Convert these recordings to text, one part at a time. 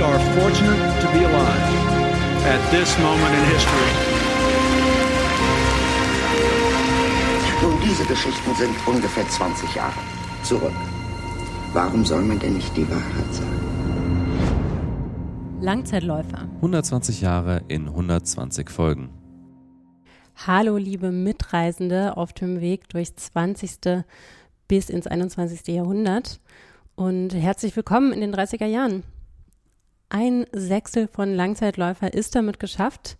We are fortunate to be alive at this moment in history. Nun, diese Geschichten sind ungefähr 20 Jahre zurück. Warum soll man denn nicht die Wahrheit sagen? Langzeitläufer. 120 Jahre in 120 Folgen. Hallo, liebe Mitreisende auf dem Weg durchs 20. bis ins 21. Jahrhundert und herzlich willkommen in den 30er Jahren. Ein Sechstel von Langzeitläufer ist damit geschafft.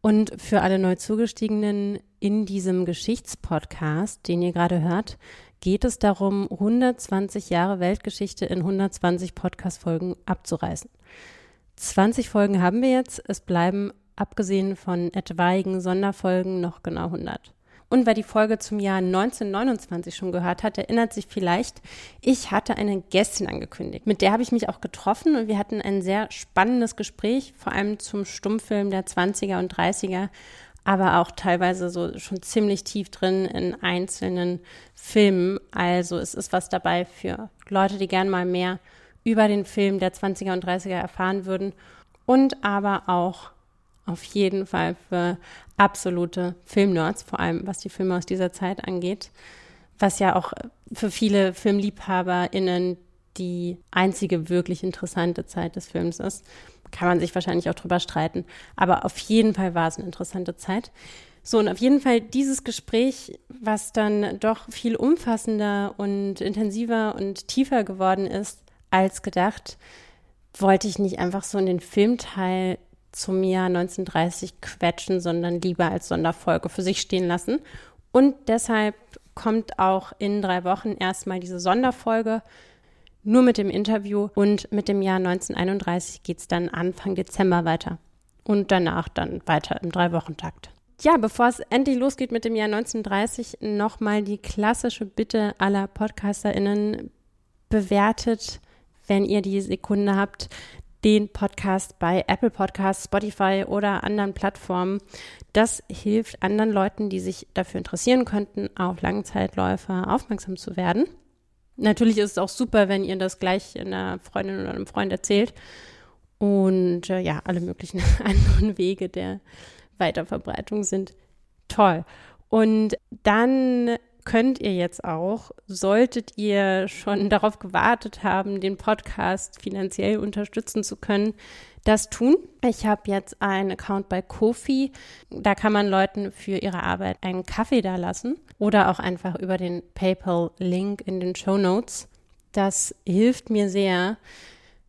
Und für alle neu zugestiegenen in diesem Geschichtspodcast, den ihr gerade hört, geht es darum, 120 Jahre Weltgeschichte in 120 Podcast-Folgen abzureißen. 20 Folgen haben wir jetzt. Es bleiben, abgesehen von etwaigen Sonderfolgen, noch genau 100. Und wer die Folge zum Jahr 1929 schon gehört hat, erinnert sich vielleicht, ich hatte eine Gästin angekündigt. Mit der habe ich mich auch getroffen und wir hatten ein sehr spannendes Gespräch, vor allem zum Stummfilm der 20er und 30er, aber auch teilweise so schon ziemlich tief drin in einzelnen Filmen. Also es ist was dabei für Leute, die gern mal mehr über den Film der 20er und 30er erfahren würden und aber auch auf jeden Fall für absolute Filmnerds, vor allem was die Filme aus dieser Zeit angeht, was ja auch für viele FilmliebhaberInnen die einzige wirklich interessante Zeit des Films ist. Kann man sich wahrscheinlich auch drüber streiten. Aber auf jeden Fall war es eine interessante Zeit. So, und auf jeden Fall dieses Gespräch, was dann doch viel umfassender und intensiver und tiefer geworden ist als gedacht, wollte ich nicht einfach so in den Filmteil zum Jahr 1930 quetschen, sondern lieber als Sonderfolge für sich stehen lassen. Und deshalb kommt auch in drei Wochen erstmal diese Sonderfolge, nur mit dem Interview und mit dem Jahr 1931 geht es dann Anfang Dezember weiter. Und danach dann weiter im Drei-Wochen-Takt. Ja, bevor es endlich losgeht mit dem Jahr 1930, nochmal die klassische Bitte aller PodcasterInnen bewertet, wenn ihr die Sekunde habt, den Podcast bei Apple Podcasts, Spotify oder anderen Plattformen. Das hilft anderen Leuten, die sich dafür interessieren könnten, auf Langzeitläufer aufmerksam zu werden. Natürlich ist es auch super, wenn ihr das gleich einer Freundin oder einem Freund erzählt. Und äh, ja, alle möglichen anderen Wege der Weiterverbreitung sind toll. Und dann könnt ihr jetzt auch, solltet ihr schon darauf gewartet haben, den Podcast finanziell unterstützen zu können, das tun. Ich habe jetzt einen Account bei Kofi. Da kann man Leuten für ihre Arbeit einen Kaffee da lassen oder auch einfach über den PayPal-Link in den Show Notes. Das hilft mir sehr.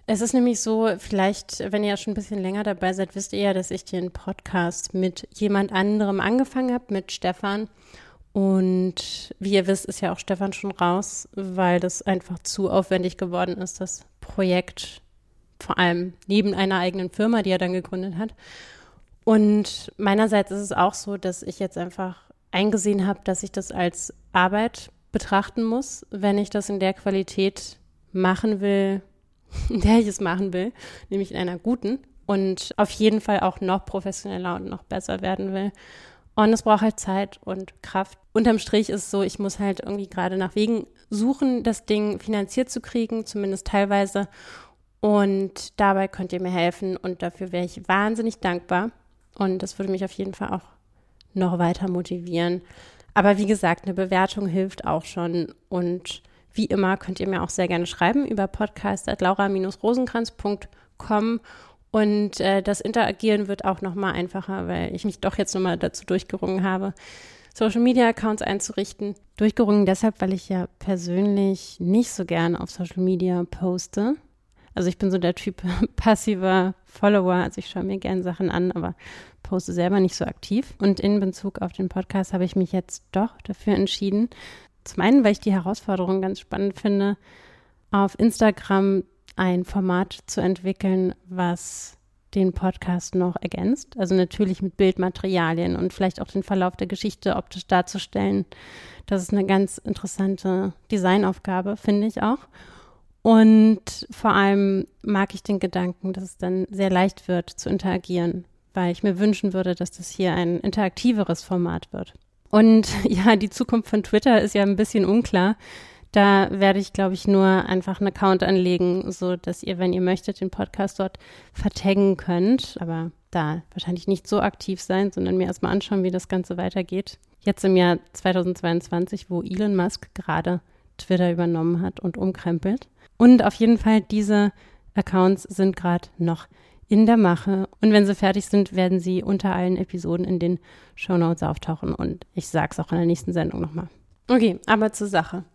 Es ist nämlich so, vielleicht, wenn ihr ja schon ein bisschen länger dabei seid, wisst ihr ja, dass ich den Podcast mit jemand anderem angefangen habe, mit Stefan. Und wie ihr wisst, ist ja auch Stefan schon raus, weil das einfach zu aufwendig geworden ist, das Projekt, vor allem neben einer eigenen Firma, die er dann gegründet hat. Und meinerseits ist es auch so, dass ich jetzt einfach eingesehen habe, dass ich das als Arbeit betrachten muss, wenn ich das in der Qualität machen will, in der ich es machen will, nämlich in einer guten und auf jeden Fall auch noch professioneller und noch besser werden will. Und es braucht halt Zeit und Kraft. Unterm Strich ist so, ich muss halt irgendwie gerade nach Wegen suchen, das Ding finanziert zu kriegen, zumindest teilweise. Und dabei könnt ihr mir helfen und dafür wäre ich wahnsinnig dankbar. Und das würde mich auf jeden Fall auch noch weiter motivieren. Aber wie gesagt, eine Bewertung hilft auch schon. Und wie immer könnt ihr mir auch sehr gerne schreiben über podcast.laura-rosenkranz.com und äh, das Interagieren wird auch nochmal einfacher, weil ich mich doch jetzt nochmal dazu durchgerungen habe, Social Media Accounts einzurichten. Durchgerungen deshalb, weil ich ja persönlich nicht so gern auf Social Media poste. Also ich bin so der Typ passiver Follower, also ich schaue mir gerne Sachen an, aber poste selber nicht so aktiv. Und in Bezug auf den Podcast habe ich mich jetzt doch dafür entschieden. Zum einen, weil ich die Herausforderung ganz spannend finde, auf Instagram ein Format zu entwickeln, was den Podcast noch ergänzt. Also natürlich mit Bildmaterialien und vielleicht auch den Verlauf der Geschichte optisch darzustellen. Das ist eine ganz interessante Designaufgabe, finde ich auch. Und vor allem mag ich den Gedanken, dass es dann sehr leicht wird zu interagieren, weil ich mir wünschen würde, dass das hier ein interaktiveres Format wird. Und ja, die Zukunft von Twitter ist ja ein bisschen unklar. Da werde ich, glaube ich, nur einfach einen Account anlegen, so dass ihr, wenn ihr möchtet, den Podcast dort vertaggen könnt. Aber da wahrscheinlich nicht so aktiv sein, sondern mir erstmal anschauen, wie das Ganze weitergeht. Jetzt im Jahr 2022, wo Elon Musk gerade Twitter übernommen hat und umkrempelt. Und auf jeden Fall, diese Accounts sind gerade noch in der Mache. Und wenn sie fertig sind, werden sie unter allen Episoden in den Show Notes auftauchen. Und ich sage es auch in der nächsten Sendung nochmal. Okay, aber zur Sache.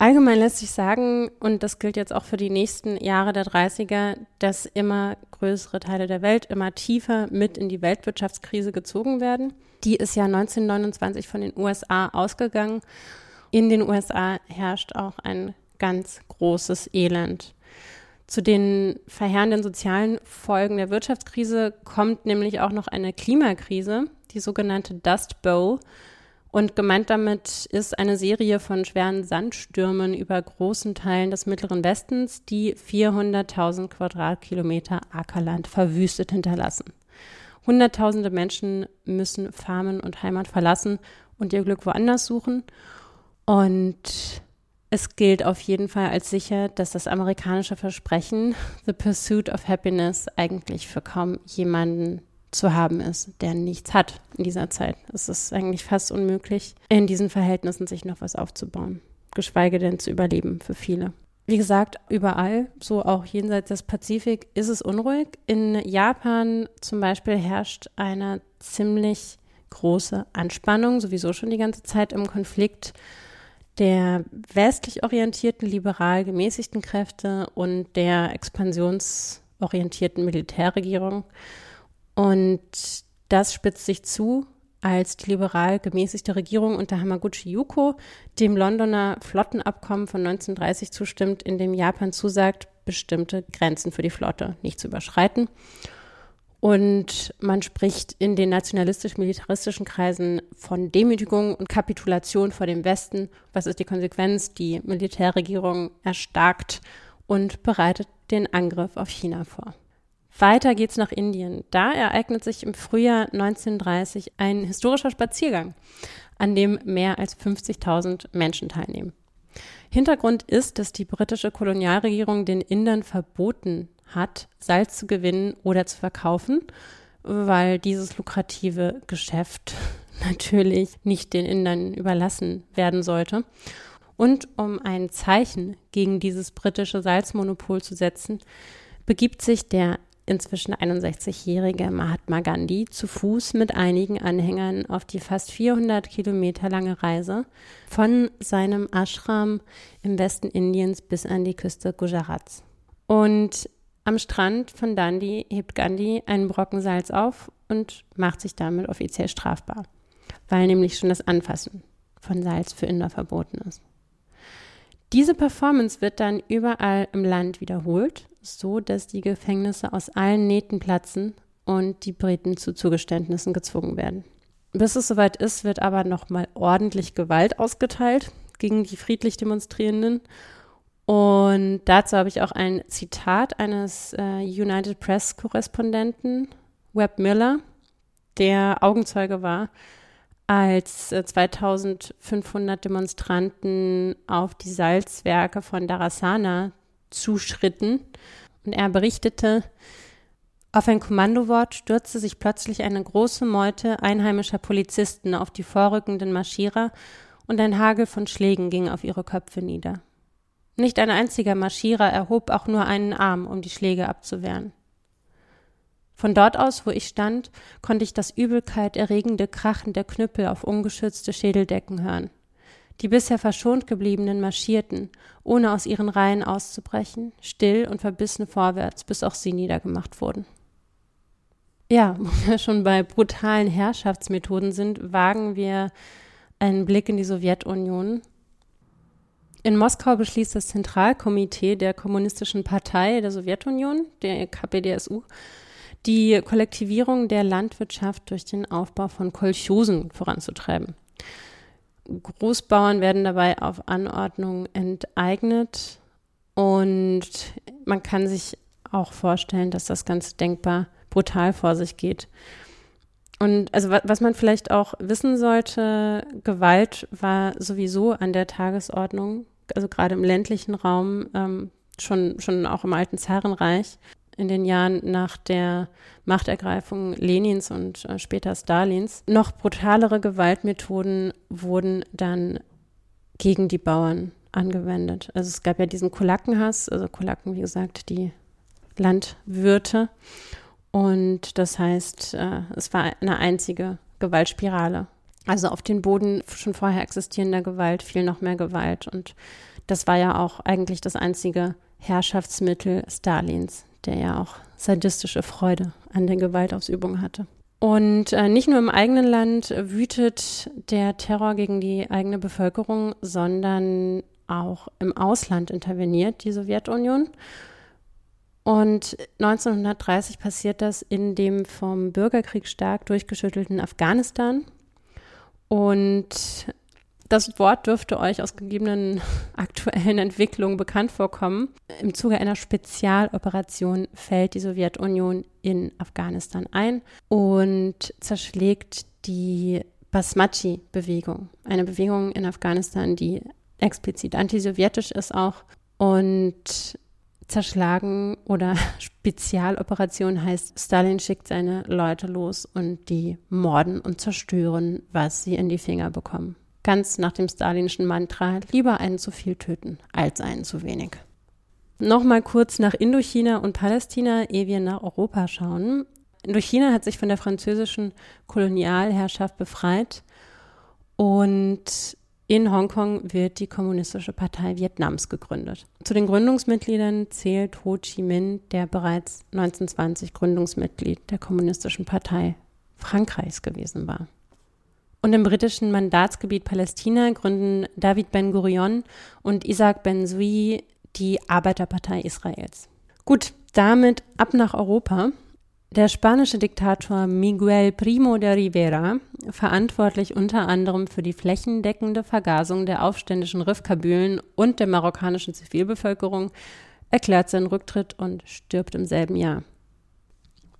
Allgemein lässt sich sagen, und das gilt jetzt auch für die nächsten Jahre der 30er, dass immer größere Teile der Welt immer tiefer mit in die Weltwirtschaftskrise gezogen werden. Die ist ja 1929 von den USA ausgegangen. In den USA herrscht auch ein ganz großes Elend. Zu den verheerenden sozialen Folgen der Wirtschaftskrise kommt nämlich auch noch eine Klimakrise, die sogenannte Dust Bowl. Und gemeint damit ist eine Serie von schweren Sandstürmen über großen Teilen des Mittleren Westens, die 400.000 Quadratkilometer Ackerland verwüstet hinterlassen. Hunderttausende Menschen müssen Farmen und Heimat verlassen und ihr Glück woanders suchen. Und es gilt auf jeden Fall als sicher, dass das amerikanische Versprechen The Pursuit of Happiness eigentlich für kaum jemanden zu haben ist, der nichts hat in dieser Zeit. Es ist eigentlich fast unmöglich, in diesen Verhältnissen sich noch was aufzubauen, geschweige denn zu überleben für viele. Wie gesagt, überall, so auch jenseits des Pazifik, ist es unruhig. In Japan zum Beispiel herrscht eine ziemlich große Anspannung, sowieso schon die ganze Zeit im Konflikt der westlich orientierten, liberal gemäßigten Kräfte und der expansionsorientierten Militärregierung. Und das spitzt sich zu, als die liberal gemäßigte Regierung unter Hamaguchi Yuko dem Londoner Flottenabkommen von 1930 zustimmt, in dem Japan zusagt, bestimmte Grenzen für die Flotte nicht zu überschreiten und man spricht in den nationalistisch-militaristischen Kreisen von Demütigung und Kapitulation vor dem Westen. Was ist die Konsequenz? Die Militärregierung erstarkt und bereitet den Angriff auf China vor. Weiter geht's nach Indien. Da ereignet sich im Frühjahr 1930 ein historischer Spaziergang, an dem mehr als 50.000 Menschen teilnehmen. Hintergrund ist, dass die britische Kolonialregierung den Indern verboten hat, Salz zu gewinnen oder zu verkaufen, weil dieses lukrative Geschäft natürlich nicht den Indern überlassen werden sollte. Und um ein Zeichen gegen dieses britische Salzmonopol zu setzen, begibt sich der inzwischen 61-jährige Mahatma Gandhi zu Fuß mit einigen Anhängern auf die fast 400 Kilometer lange Reise von seinem Ashram im Westen Indiens bis an die Küste Gujarats. Und am Strand von Dundee hebt Gandhi einen Brocken Salz auf und macht sich damit offiziell strafbar, weil nämlich schon das Anfassen von Salz für Inder verboten ist. Diese Performance wird dann überall im Land wiederholt, so dass die Gefängnisse aus allen Nähten platzen und die Briten zu Zugeständnissen gezwungen werden. Bis es soweit ist, wird aber nochmal ordentlich Gewalt ausgeteilt gegen die friedlich Demonstrierenden und dazu habe ich auch ein Zitat eines äh, United Press Korrespondenten, Webb Miller, der Augenzeuge war, als äh, 2500 Demonstranten auf die Salzwerke von Darasana zuschritten. Und er berichtete, auf ein Kommandowort stürzte sich plötzlich eine große Meute einheimischer Polizisten auf die vorrückenden Marschierer und ein Hagel von Schlägen ging auf ihre Köpfe nieder. Nicht ein einziger Marschierer erhob auch nur einen Arm, um die Schläge abzuwehren. Von dort aus, wo ich stand, konnte ich das Übelkeit erregende Krachen der Knüppel auf ungeschützte Schädeldecken hören. Die bisher verschont gebliebenen marschierten, ohne aus ihren Reihen auszubrechen, still und verbissen vorwärts, bis auch sie niedergemacht wurden. Ja, wo wir schon bei brutalen Herrschaftsmethoden sind, wagen wir einen Blick in die Sowjetunion In Moskau beschließt das Zentralkomitee der Kommunistischen Partei der Sowjetunion, der KPDSU, die Kollektivierung der Landwirtschaft durch den Aufbau von Kolchosen voranzutreiben. Großbauern werden dabei auf Anordnung enteignet und man kann sich auch vorstellen, dass das Ganze denkbar brutal vor sich geht. Und also was man vielleicht auch wissen sollte, Gewalt war sowieso an der Tagesordnung, also gerade im ländlichen Raum, ähm, schon, schon auch im alten Zarenreich in den Jahren nach der Machtergreifung Lenins und äh, später Stalins. Noch brutalere Gewaltmethoden wurden dann gegen die Bauern angewendet. Also es gab ja diesen Kulakenhass, also Kulaken, wie gesagt, die Landwirte. Und das heißt, äh, es war eine einzige Gewaltspirale. Also auf den Boden schon vorher existierender Gewalt fiel noch mehr Gewalt. Und das war ja auch eigentlich das einzige Herrschaftsmittel Stalins, der ja auch sadistische Freude an der Gewaltausübung hatte. Und äh, nicht nur im eigenen Land wütet der Terror gegen die eigene Bevölkerung, sondern auch im Ausland interveniert die Sowjetunion. Und 1930 passiert das in dem vom Bürgerkrieg stark durchgeschüttelten Afghanistan. Und das Wort dürfte euch aus gegebenen aktuellen Entwicklungen bekannt vorkommen. Im Zuge einer Spezialoperation fällt die Sowjetunion in Afghanistan ein und zerschlägt die Basmachi-Bewegung, eine Bewegung in Afghanistan, die explizit antisowjetisch ist auch und zerschlagen oder Spezialoperation heißt, Stalin schickt seine Leute los und die morden und zerstören, was sie in die Finger bekommen. Ganz nach dem stalinischen Mantra, lieber einen zu viel töten als einen zu wenig. Nochmal kurz nach Indochina und Palästina, ehe wir nach Europa schauen. Indochina hat sich von der französischen Kolonialherrschaft befreit und in Hongkong wird die Kommunistische Partei Vietnams gegründet. Zu den Gründungsmitgliedern zählt Ho Chi Minh, der bereits 1920 Gründungsmitglied der Kommunistischen Partei Frankreichs gewesen war. Und im britischen Mandatsgebiet Palästina gründen David Ben Gurion und Isaac Ben Zui die Arbeiterpartei Israels. Gut, damit ab nach Europa. Der spanische Diktator Miguel Primo de Rivera, verantwortlich unter anderem für die flächendeckende Vergasung der aufständischen Rifkabülen und der marokkanischen Zivilbevölkerung, erklärt seinen Rücktritt und stirbt im selben Jahr.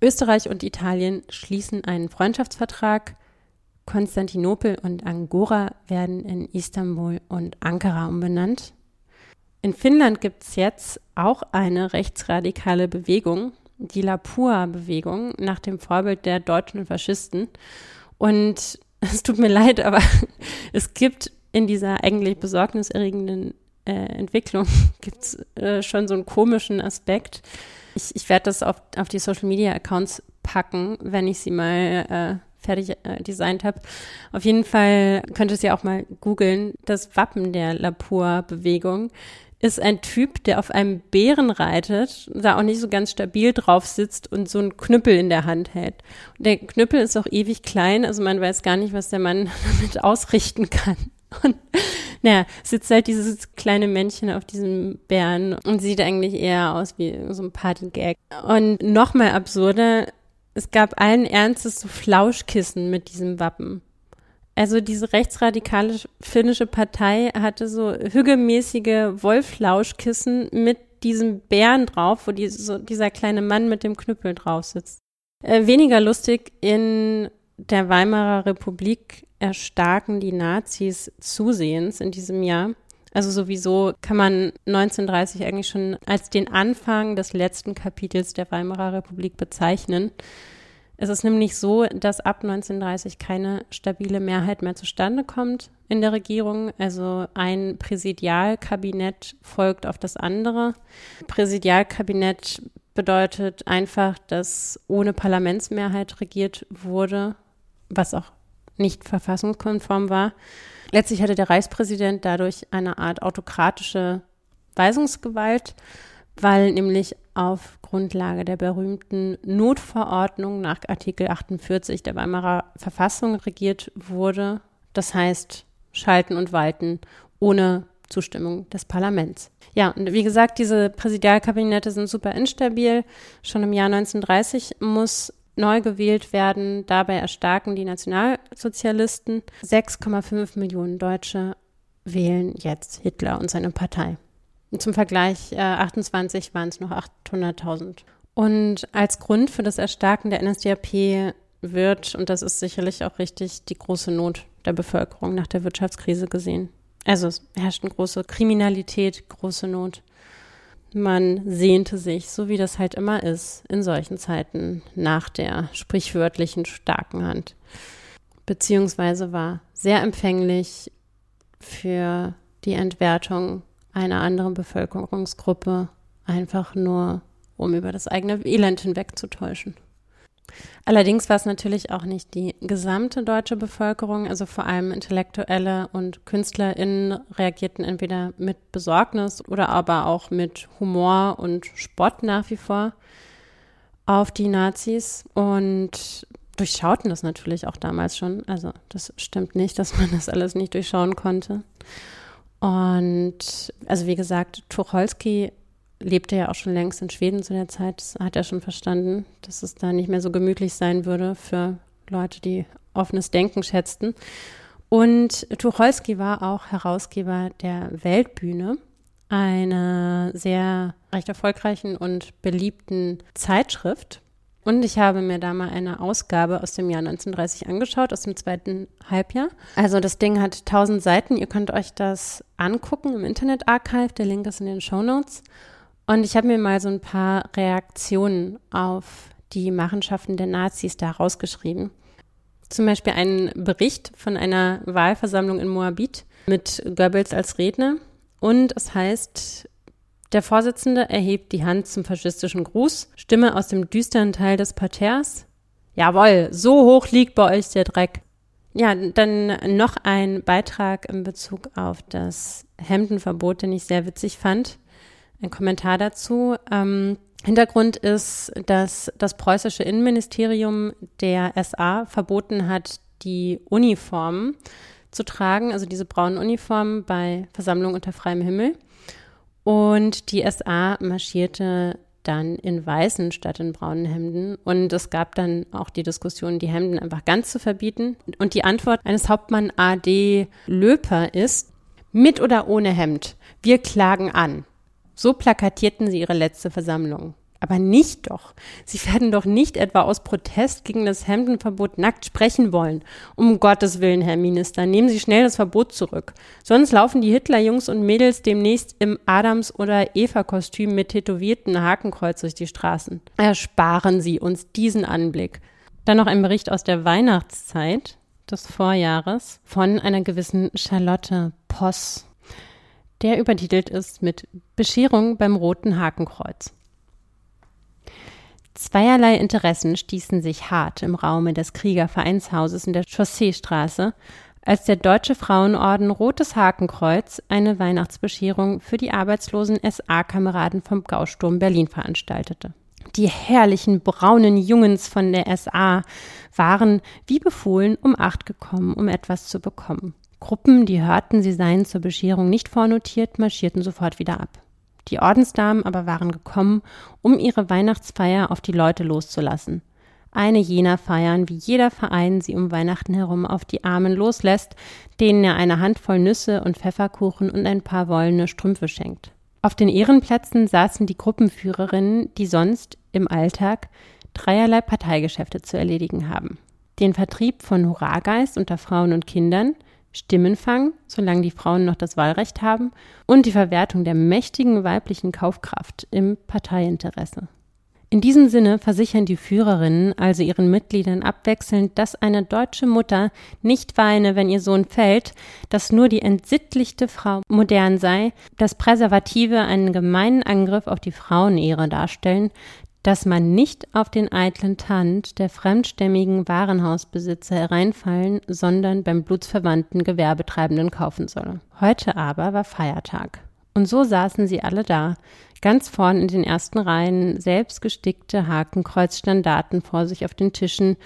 Österreich und Italien schließen einen Freundschaftsvertrag. Konstantinopel und Angora werden in Istanbul und Ankara umbenannt. In Finnland gibt es jetzt auch eine rechtsradikale Bewegung, die Lapua-Bewegung nach dem Vorbild der deutschen Faschisten. Und es tut mir leid, aber es gibt in dieser eigentlich besorgniserregenden äh, Entwicklung gibt's, äh, schon so einen komischen Aspekt. Ich, ich werde das auf, auf die Social Media Accounts packen, wenn ich sie mal äh, fertig äh, designt habe. Auf jeden Fall könnt ihr es ja auch mal googeln. Das Wappen der Lapua-Bewegung ist ein Typ, der auf einem Bären reitet, da auch nicht so ganz stabil drauf sitzt und so einen Knüppel in der Hand hält. Und der Knüppel ist auch ewig klein, also man weiß gar nicht, was der Mann damit ausrichten kann. Und naja, sitzt halt dieses kleine Männchen auf diesem Bären und sieht eigentlich eher aus wie so ein Partygag. Und nochmal absurder, es gab allen Ernstes so Flauschkissen mit diesem Wappen. Also diese rechtsradikale finnische Partei hatte so hügelmäßige Wollflauschkissen mit diesem Bären drauf, wo die, so dieser kleine Mann mit dem Knüppel drauf sitzt. Äh, weniger lustig, in der Weimarer Republik erstarken die Nazis zusehends in diesem Jahr. Also sowieso kann man 1930 eigentlich schon als den Anfang des letzten Kapitels der Weimarer Republik bezeichnen. Es ist nämlich so, dass ab 1930 keine stabile Mehrheit mehr zustande kommt in der Regierung. Also ein Präsidialkabinett folgt auf das andere. Präsidialkabinett bedeutet einfach, dass ohne Parlamentsmehrheit regiert wurde, was auch nicht verfassungskonform war. Letztlich hatte der Reichspräsident dadurch eine Art autokratische Weisungsgewalt, weil nämlich auf Grundlage der berühmten Notverordnung nach Artikel 48 der Weimarer Verfassung regiert wurde. Das heißt, schalten und walten ohne Zustimmung des Parlaments. Ja, und wie gesagt, diese Präsidialkabinette sind super instabil. Schon im Jahr 1930 muss neu gewählt werden. Dabei erstarken die Nationalsozialisten. 6,5 Millionen Deutsche wählen jetzt Hitler und seine Partei. Und zum Vergleich, äh, 28 waren es noch 800.000. Und als Grund für das Erstarken der NSDAP wird, und das ist sicherlich auch richtig, die große Not der Bevölkerung nach der Wirtschaftskrise gesehen. Also es herrscht eine große Kriminalität, große Not. Man sehnte sich, so wie das halt immer ist, in solchen Zeiten nach der sprichwörtlichen starken Hand. Beziehungsweise war sehr empfänglich für die Entwertung einer anderen Bevölkerungsgruppe, einfach nur um über das eigene Elend hinwegzutäuschen. Allerdings war es natürlich auch nicht die gesamte deutsche Bevölkerung, also vor allem Intellektuelle und KünstlerInnen reagierten entweder mit Besorgnis oder aber auch mit Humor und Spott nach wie vor auf die Nazis und durchschauten das natürlich auch damals schon. Also das stimmt nicht, dass man das alles nicht durchschauen konnte. Und also wie gesagt, Tucholsky lebte ja auch schon längst in Schweden zu der Zeit. Das hat er schon verstanden, dass es da nicht mehr so gemütlich sein würde für Leute, die offenes Denken schätzten. Und Tucholsky war auch Herausgeber der Weltbühne, einer sehr recht erfolgreichen und beliebten Zeitschrift. Und ich habe mir da mal eine Ausgabe aus dem Jahr 1930 angeschaut, aus dem zweiten Halbjahr. Also das Ding hat 1000 Seiten. Ihr könnt euch das angucken im Internet-Archive. Der Link ist in den Show Notes. Und ich habe mir mal so ein paar Reaktionen auf die Machenschaften der Nazis da rausgeschrieben. Zum Beispiel einen Bericht von einer Wahlversammlung in Moabit mit Goebbels als Redner. Und es heißt, der Vorsitzende erhebt die Hand zum faschistischen Gruß, Stimme aus dem düsteren Teil des Parterres. Jawohl, so hoch liegt bei euch der Dreck. Ja, dann noch ein Beitrag in Bezug auf das Hemdenverbot, den ich sehr witzig fand ein Kommentar dazu. Ähm, Hintergrund ist, dass das preußische Innenministerium der SA verboten hat, die Uniformen zu tragen, also diese braunen Uniformen bei Versammlungen unter freiem Himmel. Und die SA marschierte dann in weißen statt in braunen Hemden. Und es gab dann auch die Diskussion, die Hemden einfach ganz zu verbieten. Und die Antwort eines Hauptmann AD Löper ist, mit oder ohne Hemd, wir klagen an. So plakatierten sie ihre letzte Versammlung. Aber nicht doch. Sie werden doch nicht etwa aus Protest gegen das Hemdenverbot nackt sprechen wollen. Um Gottes Willen, Herr Minister, nehmen Sie schnell das Verbot zurück. Sonst laufen die Hitlerjungs und Mädels demnächst im Adams- oder Eva-Kostüm mit tätowierten Hakenkreuz durch die Straßen. Ersparen Sie uns diesen Anblick. Dann noch ein Bericht aus der Weihnachtszeit des Vorjahres von einer gewissen Charlotte Poss der übertitelt ist mit Bescherung beim Roten Hakenkreuz. Zweierlei Interessen stießen sich hart im Raume des Kriegervereinshauses in der Chausseestraße, als der Deutsche Frauenorden Rotes Hakenkreuz eine Weihnachtsbescherung für die arbeitslosen SA-Kameraden vom Gausturm Berlin veranstaltete. Die herrlichen braunen Jungens von der SA waren, wie befohlen, um acht gekommen, um etwas zu bekommen. Gruppen, die hörten, sie seien zur Bescherung nicht vornotiert, marschierten sofort wieder ab. Die Ordensdamen aber waren gekommen, um ihre Weihnachtsfeier auf die Leute loszulassen. Eine jener Feiern, wie jeder Verein sie um Weihnachten herum auf die Armen loslässt, denen er eine Handvoll Nüsse und Pfefferkuchen und ein paar wollene Strümpfe schenkt. Auf den Ehrenplätzen saßen die Gruppenführerinnen, die sonst im Alltag dreierlei Parteigeschäfte zu erledigen haben. Den Vertrieb von Hurrageist unter Frauen und Kindern – Stimmenfang, solange die Frauen noch das Wahlrecht haben, und die Verwertung der mächtigen weiblichen Kaufkraft im Parteiinteresse. In diesem Sinne versichern die Führerinnen also ihren Mitgliedern abwechselnd, dass eine deutsche Mutter nicht weine, wenn ihr Sohn fällt, dass nur die entsittlichte Frau modern sei, dass Präservative einen gemeinen Angriff auf die Frauenehre darstellen, dass man nicht auf den eitlen Tand der fremdstämmigen Warenhausbesitzer hereinfallen, sondern beim blutsverwandten Gewerbetreibenden kaufen solle. Heute aber war Feiertag. Und so saßen sie alle da, ganz vorn in den ersten Reihen, selbstgestickte Hakenkreuzstandarten vor sich auf den Tischen,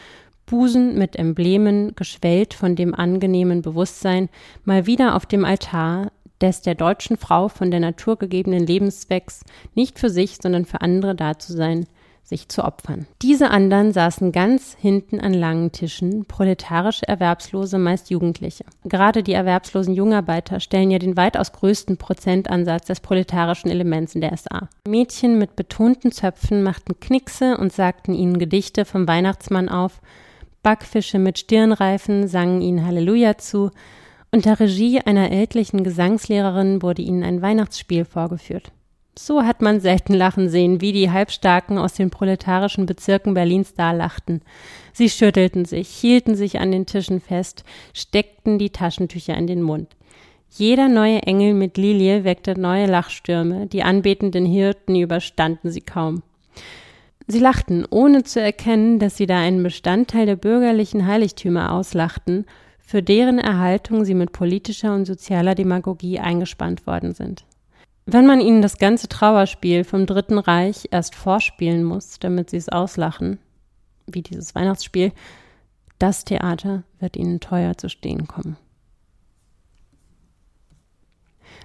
Busen mit Emblemen, geschwellt von dem angenehmen Bewusstsein, mal wieder auf dem Altar, des der deutschen Frau von der Natur gegebenen Lebenszwecks, nicht für sich, sondern für andere da zu sein, sich zu opfern. Diese anderen saßen ganz hinten an langen Tischen, proletarische Erwerbslose, meist Jugendliche. Gerade die erwerbslosen Jungarbeiter stellen ja den weitaus größten Prozentansatz des proletarischen Elements in der SA. Mädchen mit betonten Zöpfen machten Knickse und sagten ihnen Gedichte vom Weihnachtsmann auf, Backfische mit Stirnreifen sangen ihnen Halleluja zu, unter Regie einer ältlichen Gesangslehrerin wurde ihnen ein Weihnachtsspiel vorgeführt. So hat man selten lachen sehen, wie die Halbstarken aus den proletarischen Bezirken Berlins da lachten. Sie schüttelten sich, hielten sich an den Tischen fest, steckten die Taschentücher in den Mund. Jeder neue Engel mit Lilie weckte neue Lachstürme, die anbetenden Hirten überstanden sie kaum. Sie lachten, ohne zu erkennen, dass sie da einen Bestandteil der bürgerlichen Heiligtümer auslachten, für deren Erhaltung sie mit politischer und sozialer Demagogie eingespannt worden sind. Wenn man ihnen das ganze Trauerspiel vom Dritten Reich erst vorspielen muss, damit sie es auslachen, wie dieses Weihnachtsspiel, das Theater wird ihnen teuer zu stehen kommen.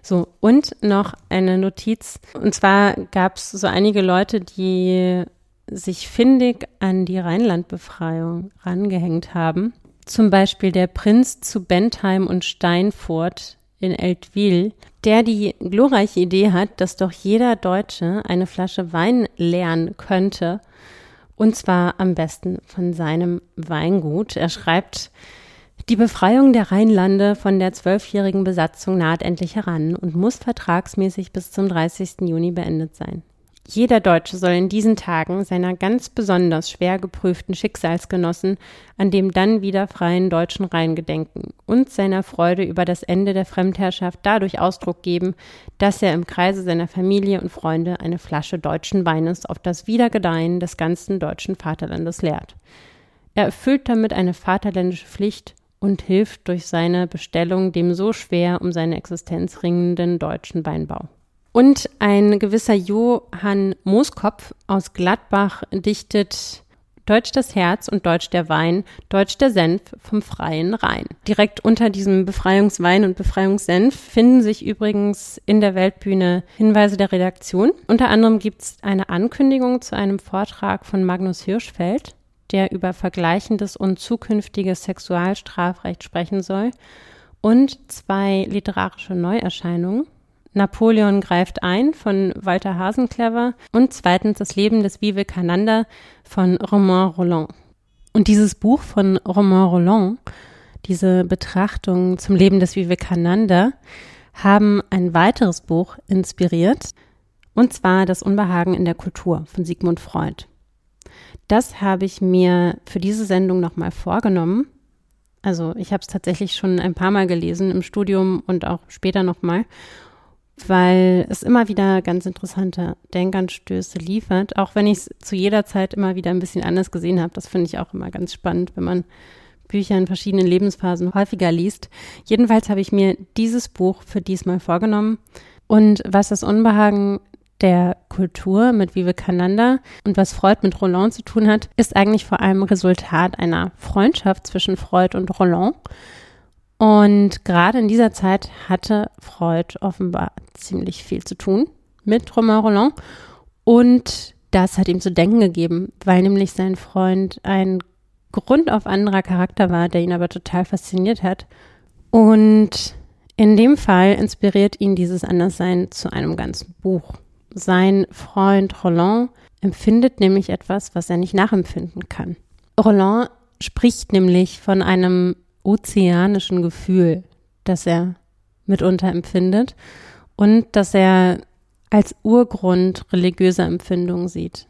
So, und noch eine Notiz. Und zwar gab es so einige Leute, die sich findig an die Rheinlandbefreiung rangehängt haben. Zum Beispiel der Prinz zu Bentheim und Steinfurt in Eltville, der die glorreiche Idee hat, dass doch jeder Deutsche eine Flasche Wein leeren könnte, und zwar am besten von seinem Weingut. Er schreibt, die Befreiung der Rheinlande von der zwölfjährigen Besatzung naht endlich heran und muss vertragsmäßig bis zum 30. Juni beendet sein. Jeder Deutsche soll in diesen Tagen seiner ganz besonders schwer geprüften Schicksalsgenossen an dem dann wieder freien deutschen Rhein gedenken und seiner Freude über das Ende der Fremdherrschaft dadurch Ausdruck geben, dass er im Kreise seiner Familie und Freunde eine Flasche deutschen Weines auf das Wiedergedeihen des ganzen deutschen Vaterlandes leert. Er erfüllt damit eine vaterländische Pflicht und hilft durch seine Bestellung dem so schwer um seine Existenz ringenden deutschen Weinbau. Und ein gewisser Johann Mooskopf aus Gladbach dichtet Deutsch das Herz und Deutsch der Wein, Deutsch der Senf vom freien Rhein. Direkt unter diesem Befreiungswein und Befreiungssenf finden sich übrigens in der Weltbühne Hinweise der Redaktion. Unter anderem gibt es eine Ankündigung zu einem Vortrag von Magnus Hirschfeld, der über vergleichendes und zukünftiges Sexualstrafrecht sprechen soll, und zwei literarische Neuerscheinungen. Napoleon greift ein von Walter Hasenclever und zweitens das Leben des Vivekananda von Romain Roland. Und dieses Buch von Romain Roland, diese Betrachtung zum Leben des Vivekananda, haben ein weiteres Buch inspiriert, und zwar Das Unbehagen in der Kultur von Sigmund Freud. Das habe ich mir für diese Sendung nochmal vorgenommen. Also ich habe es tatsächlich schon ein paar Mal gelesen im Studium und auch später nochmal weil es immer wieder ganz interessante Denkanstöße liefert, auch wenn ich es zu jeder Zeit immer wieder ein bisschen anders gesehen habe. Das finde ich auch immer ganz spannend, wenn man Bücher in verschiedenen Lebensphasen häufiger liest. Jedenfalls habe ich mir dieses Buch für diesmal vorgenommen. Und was das Unbehagen der Kultur mit Vivekananda und was Freud mit Roland zu tun hat, ist eigentlich vor allem Resultat einer Freundschaft zwischen Freud und Roland. Und gerade in dieser Zeit hatte Freud offenbar ziemlich viel zu tun mit Romain Roland. Und das hat ihm zu denken gegeben, weil nämlich sein Freund ein grundauf anderer Charakter war, der ihn aber total fasziniert hat. Und in dem Fall inspiriert ihn dieses Anderssein zu einem ganzen Buch. Sein Freund Roland empfindet nämlich etwas, was er nicht nachempfinden kann. Roland spricht nämlich von einem ozeanischen Gefühl, das er mitunter empfindet und das er als Urgrund religiöser Empfindungen sieht.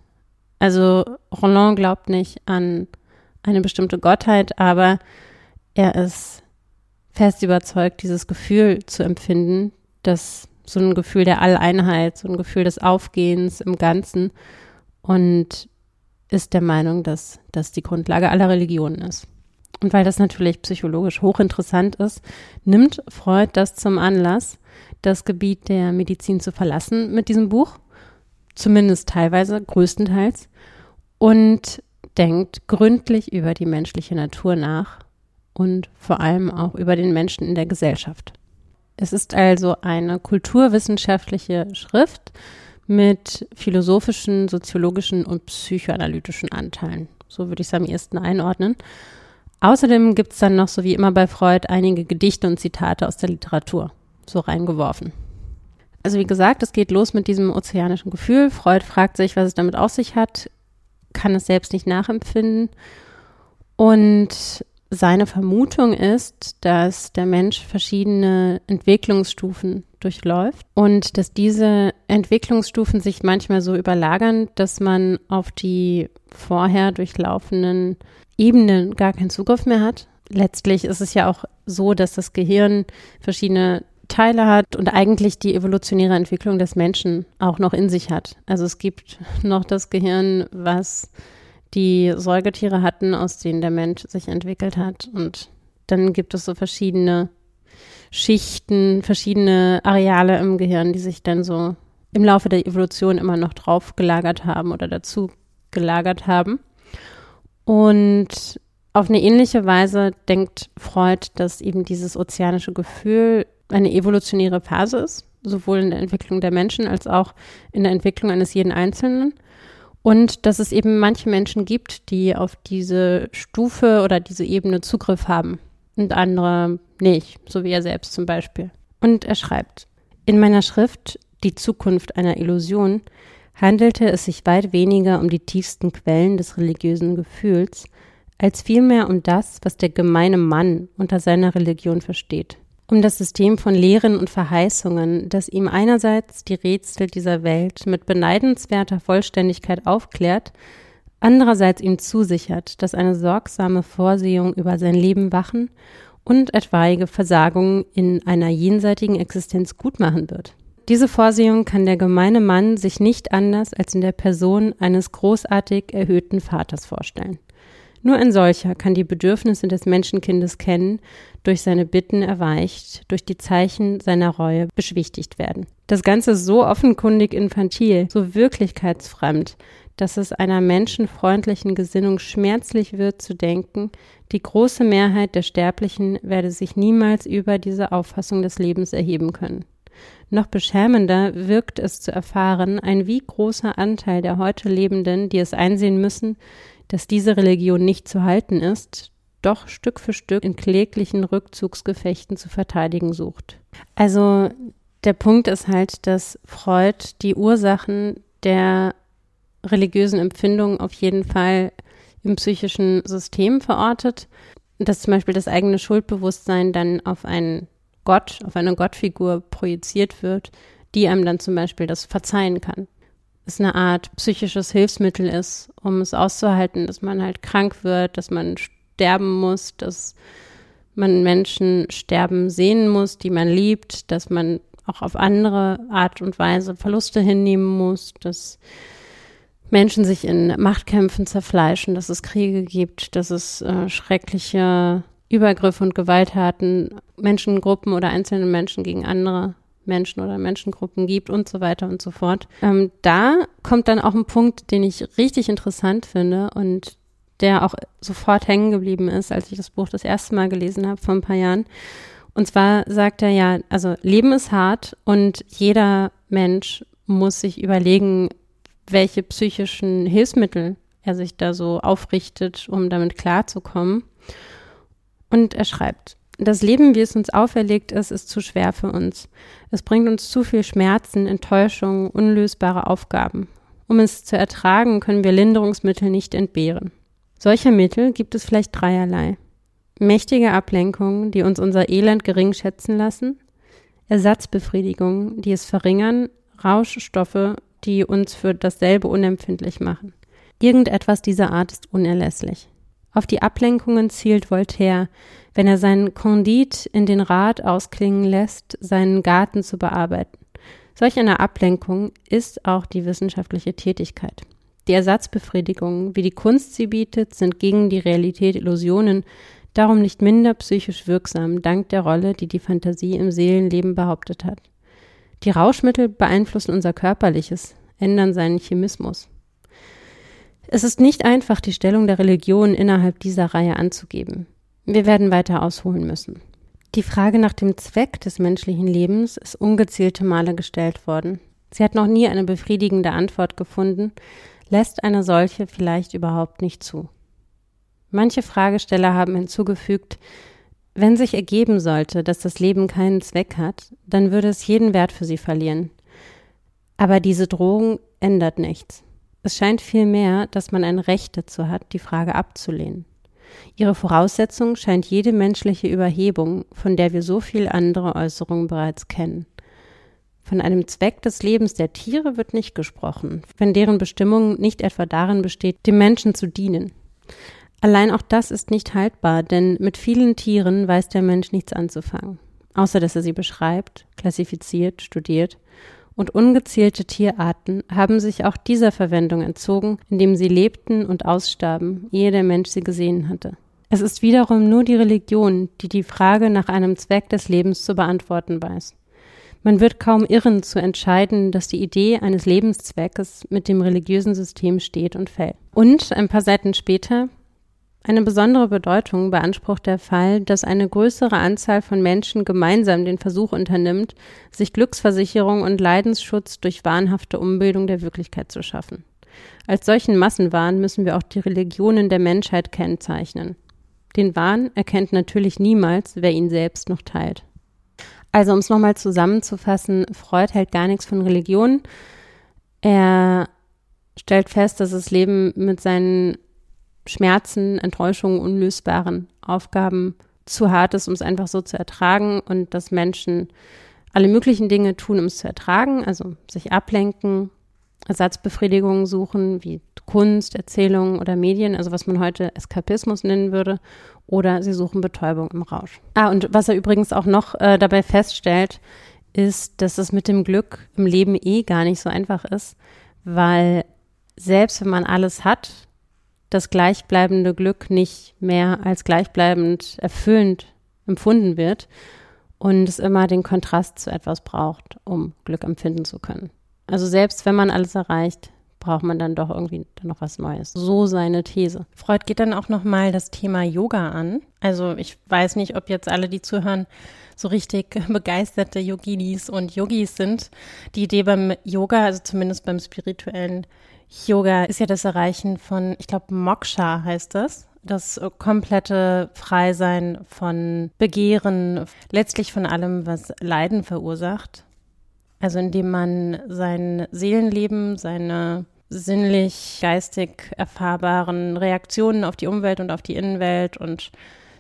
Also Roland glaubt nicht an eine bestimmte Gottheit, aber er ist fest überzeugt, dieses Gefühl zu empfinden, das so ein Gefühl der Alleinheit, so ein Gefühl des Aufgehens im Ganzen und ist der Meinung, dass das die Grundlage aller Religionen ist. Und weil das natürlich psychologisch hochinteressant ist, nimmt Freud das zum Anlass, das Gebiet der Medizin zu verlassen mit diesem Buch, zumindest teilweise, größtenteils, und denkt gründlich über die menschliche Natur nach und vor allem auch über den Menschen in der Gesellschaft. Es ist also eine kulturwissenschaftliche Schrift mit philosophischen, soziologischen und psychoanalytischen Anteilen. So würde ich es am ehesten einordnen. Außerdem gibt es dann noch, so wie immer bei Freud, einige Gedichte und Zitate aus der Literatur, so reingeworfen. Also wie gesagt, es geht los mit diesem ozeanischen Gefühl. Freud fragt sich, was es damit auf sich hat, kann es selbst nicht nachempfinden. Und seine Vermutung ist, dass der Mensch verschiedene Entwicklungsstufen durchläuft und dass diese Entwicklungsstufen sich manchmal so überlagern, dass man auf die vorher durchlaufenden Ebenen gar keinen Zugriff mehr hat. Letztlich ist es ja auch so, dass das Gehirn verschiedene Teile hat und eigentlich die evolutionäre Entwicklung des Menschen auch noch in sich hat. Also es gibt noch das Gehirn, was die Säugetiere hatten, aus denen der Mensch sich entwickelt hat. Und dann gibt es so verschiedene Schichten, verschiedene Areale im Gehirn, die sich dann so im Laufe der Evolution immer noch drauf gelagert haben oder dazu gelagert haben. Und auf eine ähnliche Weise denkt Freud, dass eben dieses ozeanische Gefühl eine evolutionäre Phase ist, sowohl in der Entwicklung der Menschen als auch in der Entwicklung eines jeden Einzelnen. Und dass es eben manche Menschen gibt, die auf diese Stufe oder diese Ebene Zugriff haben und andere nicht, so wie er selbst zum Beispiel. Und er schreibt, in meiner Schrift Die Zukunft einer Illusion handelte es sich weit weniger um die tiefsten Quellen des religiösen Gefühls, als vielmehr um das, was der gemeine Mann unter seiner Religion versteht. Um das System von Lehren und Verheißungen, das ihm einerseits die Rätsel dieser Welt mit beneidenswerter Vollständigkeit aufklärt, andererseits ihm zusichert, dass eine sorgsame Vorsehung über sein Leben wachen und etwaige Versagungen in einer jenseitigen Existenz gutmachen wird. Diese Vorsehung kann der gemeine Mann sich nicht anders als in der Person eines großartig erhöhten Vaters vorstellen. Nur ein solcher kann die Bedürfnisse des Menschenkindes kennen, durch seine Bitten erweicht, durch die Zeichen seiner Reue beschwichtigt werden. Das Ganze ist so offenkundig infantil, so wirklichkeitsfremd, dass es einer menschenfreundlichen Gesinnung schmerzlich wird zu denken, die große Mehrheit der Sterblichen werde sich niemals über diese Auffassung des Lebens erheben können. Noch beschämender wirkt es zu erfahren, ein wie großer Anteil der heute Lebenden, die es einsehen müssen, dass diese Religion nicht zu halten ist, doch Stück für Stück in kläglichen Rückzugsgefechten zu verteidigen sucht. Also der Punkt ist halt, dass Freud die Ursachen der religiösen Empfindungen auf jeden Fall im psychischen System verortet, dass zum Beispiel das eigene Schuldbewusstsein dann auf einen Gott, auf eine Gottfigur projiziert wird, die einem dann zum Beispiel das verzeihen kann. Es eine Art psychisches Hilfsmittel ist, um es auszuhalten, dass man halt krank wird, dass man sterben muss, dass man Menschen sterben sehen muss, die man liebt, dass man auch auf andere Art und Weise Verluste hinnehmen muss, dass Menschen sich in Machtkämpfen zerfleischen, dass es Kriege gibt, dass es äh, schreckliche Übergriffe und Gewalttaten Menschengruppen oder einzelne Menschen gegen andere Menschen oder Menschengruppen gibt und so weiter und so fort. Ähm, da kommt dann auch ein Punkt, den ich richtig interessant finde und der auch sofort hängen geblieben ist, als ich das Buch das erste Mal gelesen habe vor ein paar Jahren. Und zwar sagt er ja, also Leben ist hart und jeder Mensch muss sich überlegen, welche psychischen Hilfsmittel er sich da so aufrichtet, um damit klarzukommen. Und er schreibt, das Leben, wie es uns auferlegt ist, ist zu schwer für uns. Es bringt uns zu viel Schmerzen, Enttäuschungen, unlösbare Aufgaben. Um es zu ertragen, können wir Linderungsmittel nicht entbehren. Solcher Mittel gibt es vielleicht dreierlei. Mächtige Ablenkungen, die uns unser Elend gering schätzen lassen, Ersatzbefriedigungen, die es verringern, Rauschstoffe, die uns für dasselbe unempfindlich machen. Irgendetwas dieser Art ist unerlässlich. Auf die Ablenkungen zielt Voltaire, wenn er seinen Candide in den Rat ausklingen lässt, seinen Garten zu bearbeiten. Solch eine Ablenkung ist auch die wissenschaftliche Tätigkeit. Die Ersatzbefriedigungen, wie die Kunst sie bietet, sind gegen die Realität Illusionen, darum nicht minder psychisch wirksam, dank der Rolle, die die Fantasie im Seelenleben behauptet hat. Die Rauschmittel beeinflussen unser Körperliches, ändern seinen Chemismus. Es ist nicht einfach, die Stellung der Religion innerhalb dieser Reihe anzugeben. Wir werden weiter ausholen müssen. Die Frage nach dem Zweck des menschlichen Lebens ist ungezielte Male gestellt worden. Sie hat noch nie eine befriedigende Antwort gefunden, lässt eine solche vielleicht überhaupt nicht zu. Manche Fragesteller haben hinzugefügt, wenn sich ergeben sollte, dass das Leben keinen Zweck hat, dann würde es jeden Wert für sie verlieren. Aber diese Drohung ändert nichts. Es scheint vielmehr, dass man ein Recht dazu hat, die Frage abzulehnen. Ihre Voraussetzung scheint jede menschliche Überhebung, von der wir so viel andere Äußerungen bereits kennen. Von einem Zweck des Lebens der Tiere wird nicht gesprochen, wenn deren Bestimmung nicht etwa darin besteht, dem Menschen zu dienen. Allein auch das ist nicht haltbar, denn mit vielen Tieren weiß der Mensch nichts anzufangen, außer dass er sie beschreibt, klassifiziert, studiert, und ungezählte Tierarten haben sich auch dieser Verwendung entzogen, indem sie lebten und ausstarben, ehe der Mensch sie gesehen hatte. Es ist wiederum nur die Religion, die die Frage nach einem Zweck des Lebens zu beantworten weiß. Man wird kaum irren zu entscheiden, dass die Idee eines Lebenszweckes mit dem religiösen System steht und fällt. Und ein paar Seiten später eine besondere Bedeutung beansprucht der Fall, dass eine größere Anzahl von Menschen gemeinsam den Versuch unternimmt, sich Glücksversicherung und Leidensschutz durch wahnhafte Umbildung der Wirklichkeit zu schaffen. Als solchen Massenwahn müssen wir auch die Religionen der Menschheit kennzeichnen. Den Wahn erkennt natürlich niemals, wer ihn selbst noch teilt. Also um es nochmal zusammenzufassen, Freud hält gar nichts von Religion. Er stellt fest, dass das Leben mit seinen Schmerzen, Enttäuschungen, unlösbaren Aufgaben zu hart ist, um es einfach so zu ertragen und dass Menschen alle möglichen Dinge tun, um es zu ertragen, also sich ablenken, Ersatzbefriedigungen suchen, wie Kunst, Erzählungen oder Medien, also was man heute Eskapismus nennen würde, oder sie suchen Betäubung im Rausch. Ah, und was er übrigens auch noch äh, dabei feststellt, ist, dass es mit dem Glück im Leben eh gar nicht so einfach ist, weil selbst wenn man alles hat, das gleichbleibende Glück nicht mehr als gleichbleibend erfüllend empfunden wird und es immer den Kontrast zu etwas braucht, um Glück empfinden zu können. Also selbst wenn man alles erreicht, braucht man dann doch irgendwie noch was Neues. So seine These. Freud geht dann auch nochmal das Thema Yoga an. Also ich weiß nicht, ob jetzt alle, die zuhören, so richtig begeisterte Yoginis und Yogis sind. Die Idee beim Yoga, also zumindest beim spirituellen Yoga, ist ja das Erreichen von, ich glaube, Moksha heißt das. Das komplette Freisein von Begehren, letztlich von allem, was Leiden verursacht. Also indem man sein Seelenleben, seine sinnlich, geistig erfahrbaren Reaktionen auf die Umwelt und auf die Innenwelt und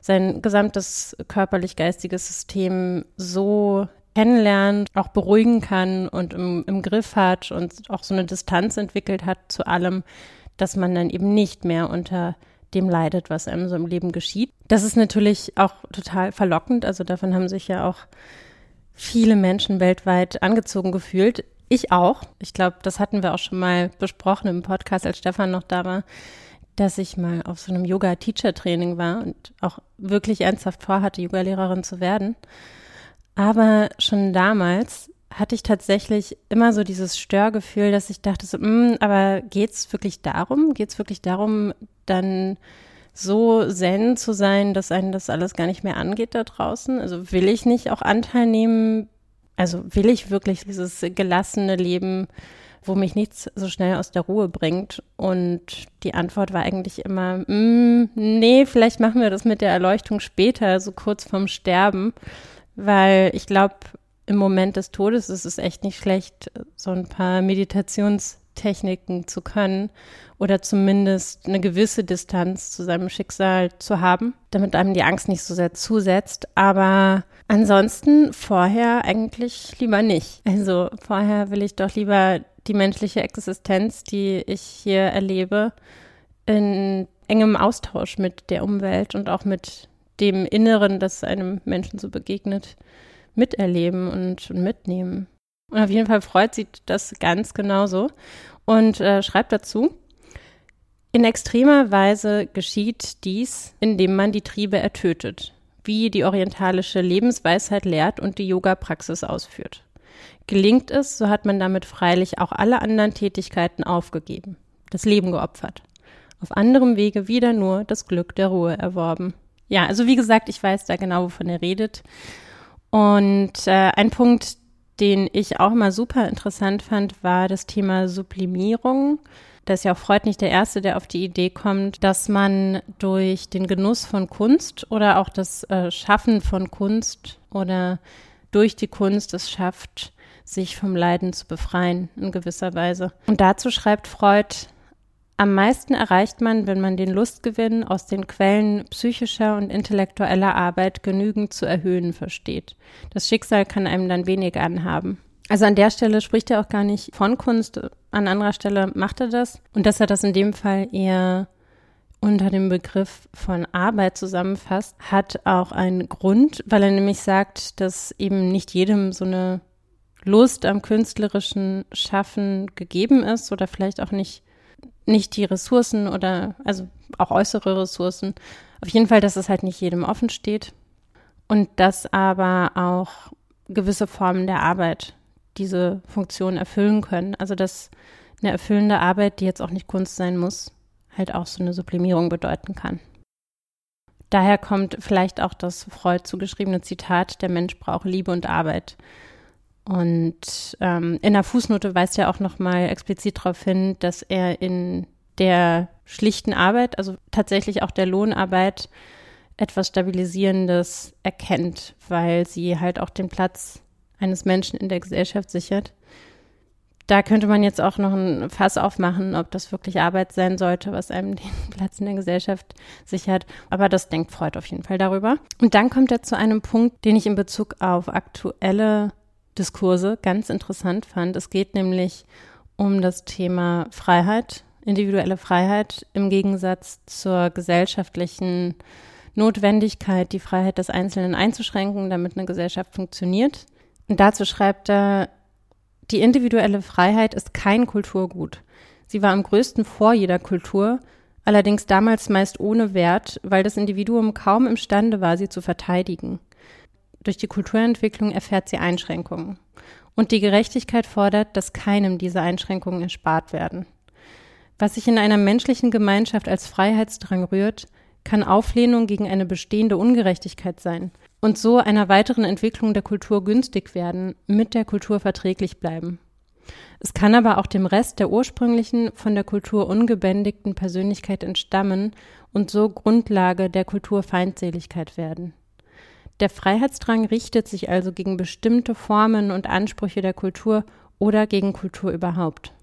sein gesamtes körperlich-geistiges System so kennenlernt, auch beruhigen kann und im, im Griff hat und auch so eine Distanz entwickelt hat zu allem, dass man dann eben nicht mehr unter dem leidet, was einem so im Leben geschieht. Das ist natürlich auch total verlockend. Also davon haben sich ja auch viele Menschen weltweit angezogen gefühlt. Ich auch. Ich glaube, das hatten wir auch schon mal besprochen im Podcast, als Stefan noch da war, dass ich mal auf so einem Yoga-Teacher-Training war und auch wirklich ernsthaft vorhatte, Yogalehrerin zu werden. Aber schon damals hatte ich tatsächlich immer so dieses Störgefühl, dass ich dachte so, mh, mm, aber geht's wirklich darum? Geht's wirklich darum, dann so zen zu sein, dass einen das alles gar nicht mehr angeht da draußen? Also will ich nicht auch Anteil nehmen? Also will ich wirklich dieses gelassene Leben, wo mich nichts so schnell aus der Ruhe bringt? Und die Antwort war eigentlich immer, mm, nee, vielleicht machen wir das mit der Erleuchtung später, so kurz vorm Sterben, weil ich glaube, im Moment des Todes ist es echt nicht schlecht, so ein paar Meditationstechniken zu können oder zumindest eine gewisse Distanz zu seinem Schicksal zu haben, damit einem die Angst nicht so sehr zusetzt. Aber ansonsten vorher eigentlich lieber nicht. Also vorher will ich doch lieber die menschliche Existenz, die ich hier erlebe, in engem Austausch mit der Umwelt und auch mit dem Inneren, das einem Menschen so begegnet, miterleben und, und mitnehmen. Und auf jeden Fall freut sie das ganz genauso und äh, schreibt dazu, in extremer Weise geschieht dies, indem man die Triebe ertötet, wie die orientalische Lebensweisheit lehrt und die Yoga-Praxis ausführt. Gelingt es, so hat man damit freilich auch alle anderen Tätigkeiten aufgegeben, das Leben geopfert, auf anderem Wege wieder nur das Glück der Ruhe erworben. Ja, also wie gesagt, ich weiß da genau, wovon er redet. Und äh, ein Punkt, den ich auch mal super interessant fand, war das Thema Sublimierung. Da ist ja auch Freud nicht der Erste, der auf die Idee kommt, dass man durch den Genuss von Kunst oder auch das äh, Schaffen von Kunst oder durch die Kunst es schafft, sich vom Leiden zu befreien in gewisser Weise. Und dazu schreibt Freud, am meisten erreicht man, wenn man den Lustgewinn aus den Quellen psychischer und intellektueller Arbeit genügend zu erhöhen versteht. Das Schicksal kann einem dann wenig anhaben. Also an der Stelle spricht er auch gar nicht von Kunst, an anderer Stelle macht er das. Und dass er das in dem Fall eher unter dem Begriff von Arbeit zusammenfasst, hat auch einen Grund, weil er nämlich sagt, dass eben nicht jedem so eine Lust am künstlerischen Schaffen gegeben ist oder vielleicht auch nicht nicht die Ressourcen oder also auch äußere Ressourcen. Auf jeden Fall, dass es halt nicht jedem offen steht und dass aber auch gewisse Formen der Arbeit diese Funktion erfüllen können. Also dass eine erfüllende Arbeit, die jetzt auch nicht Kunst sein muss, halt auch so eine Sublimierung bedeuten kann. Daher kommt vielleicht auch das Freud zugeschriebene Zitat, der Mensch braucht Liebe und Arbeit. Und ähm, in der Fußnote weist er auch nochmal explizit darauf hin, dass er in der schlichten Arbeit, also tatsächlich auch der Lohnarbeit, etwas Stabilisierendes erkennt, weil sie halt auch den Platz eines Menschen in der Gesellschaft sichert. Da könnte man jetzt auch noch ein Fass aufmachen, ob das wirklich Arbeit sein sollte, was einem den Platz in der Gesellschaft sichert. Aber das denkt Freud auf jeden Fall darüber. Und dann kommt er zu einem Punkt, den ich in Bezug auf aktuelle Diskurse ganz interessant fand. Es geht nämlich um das Thema Freiheit, individuelle Freiheit im Gegensatz zur gesellschaftlichen Notwendigkeit, die Freiheit des Einzelnen einzuschränken, damit eine Gesellschaft funktioniert. Und dazu schreibt er, die individuelle Freiheit ist kein Kulturgut. Sie war am größten vor jeder Kultur, allerdings damals meist ohne Wert, weil das Individuum kaum imstande war, sie zu verteidigen. Durch die Kulturentwicklung erfährt sie Einschränkungen. Und die Gerechtigkeit fordert, dass keinem diese Einschränkungen erspart werden. Was sich in einer menschlichen Gemeinschaft als Freiheitsdrang rührt, kann Auflehnung gegen eine bestehende Ungerechtigkeit sein und so einer weiteren Entwicklung der Kultur günstig werden, mit der Kultur verträglich bleiben. Es kann aber auch dem Rest der ursprünglichen, von der Kultur ungebändigten Persönlichkeit entstammen und so Grundlage der Kulturfeindseligkeit werden. Der Freiheitsdrang richtet sich also gegen bestimmte Formen und Ansprüche der Kultur oder gegen Kultur überhaupt.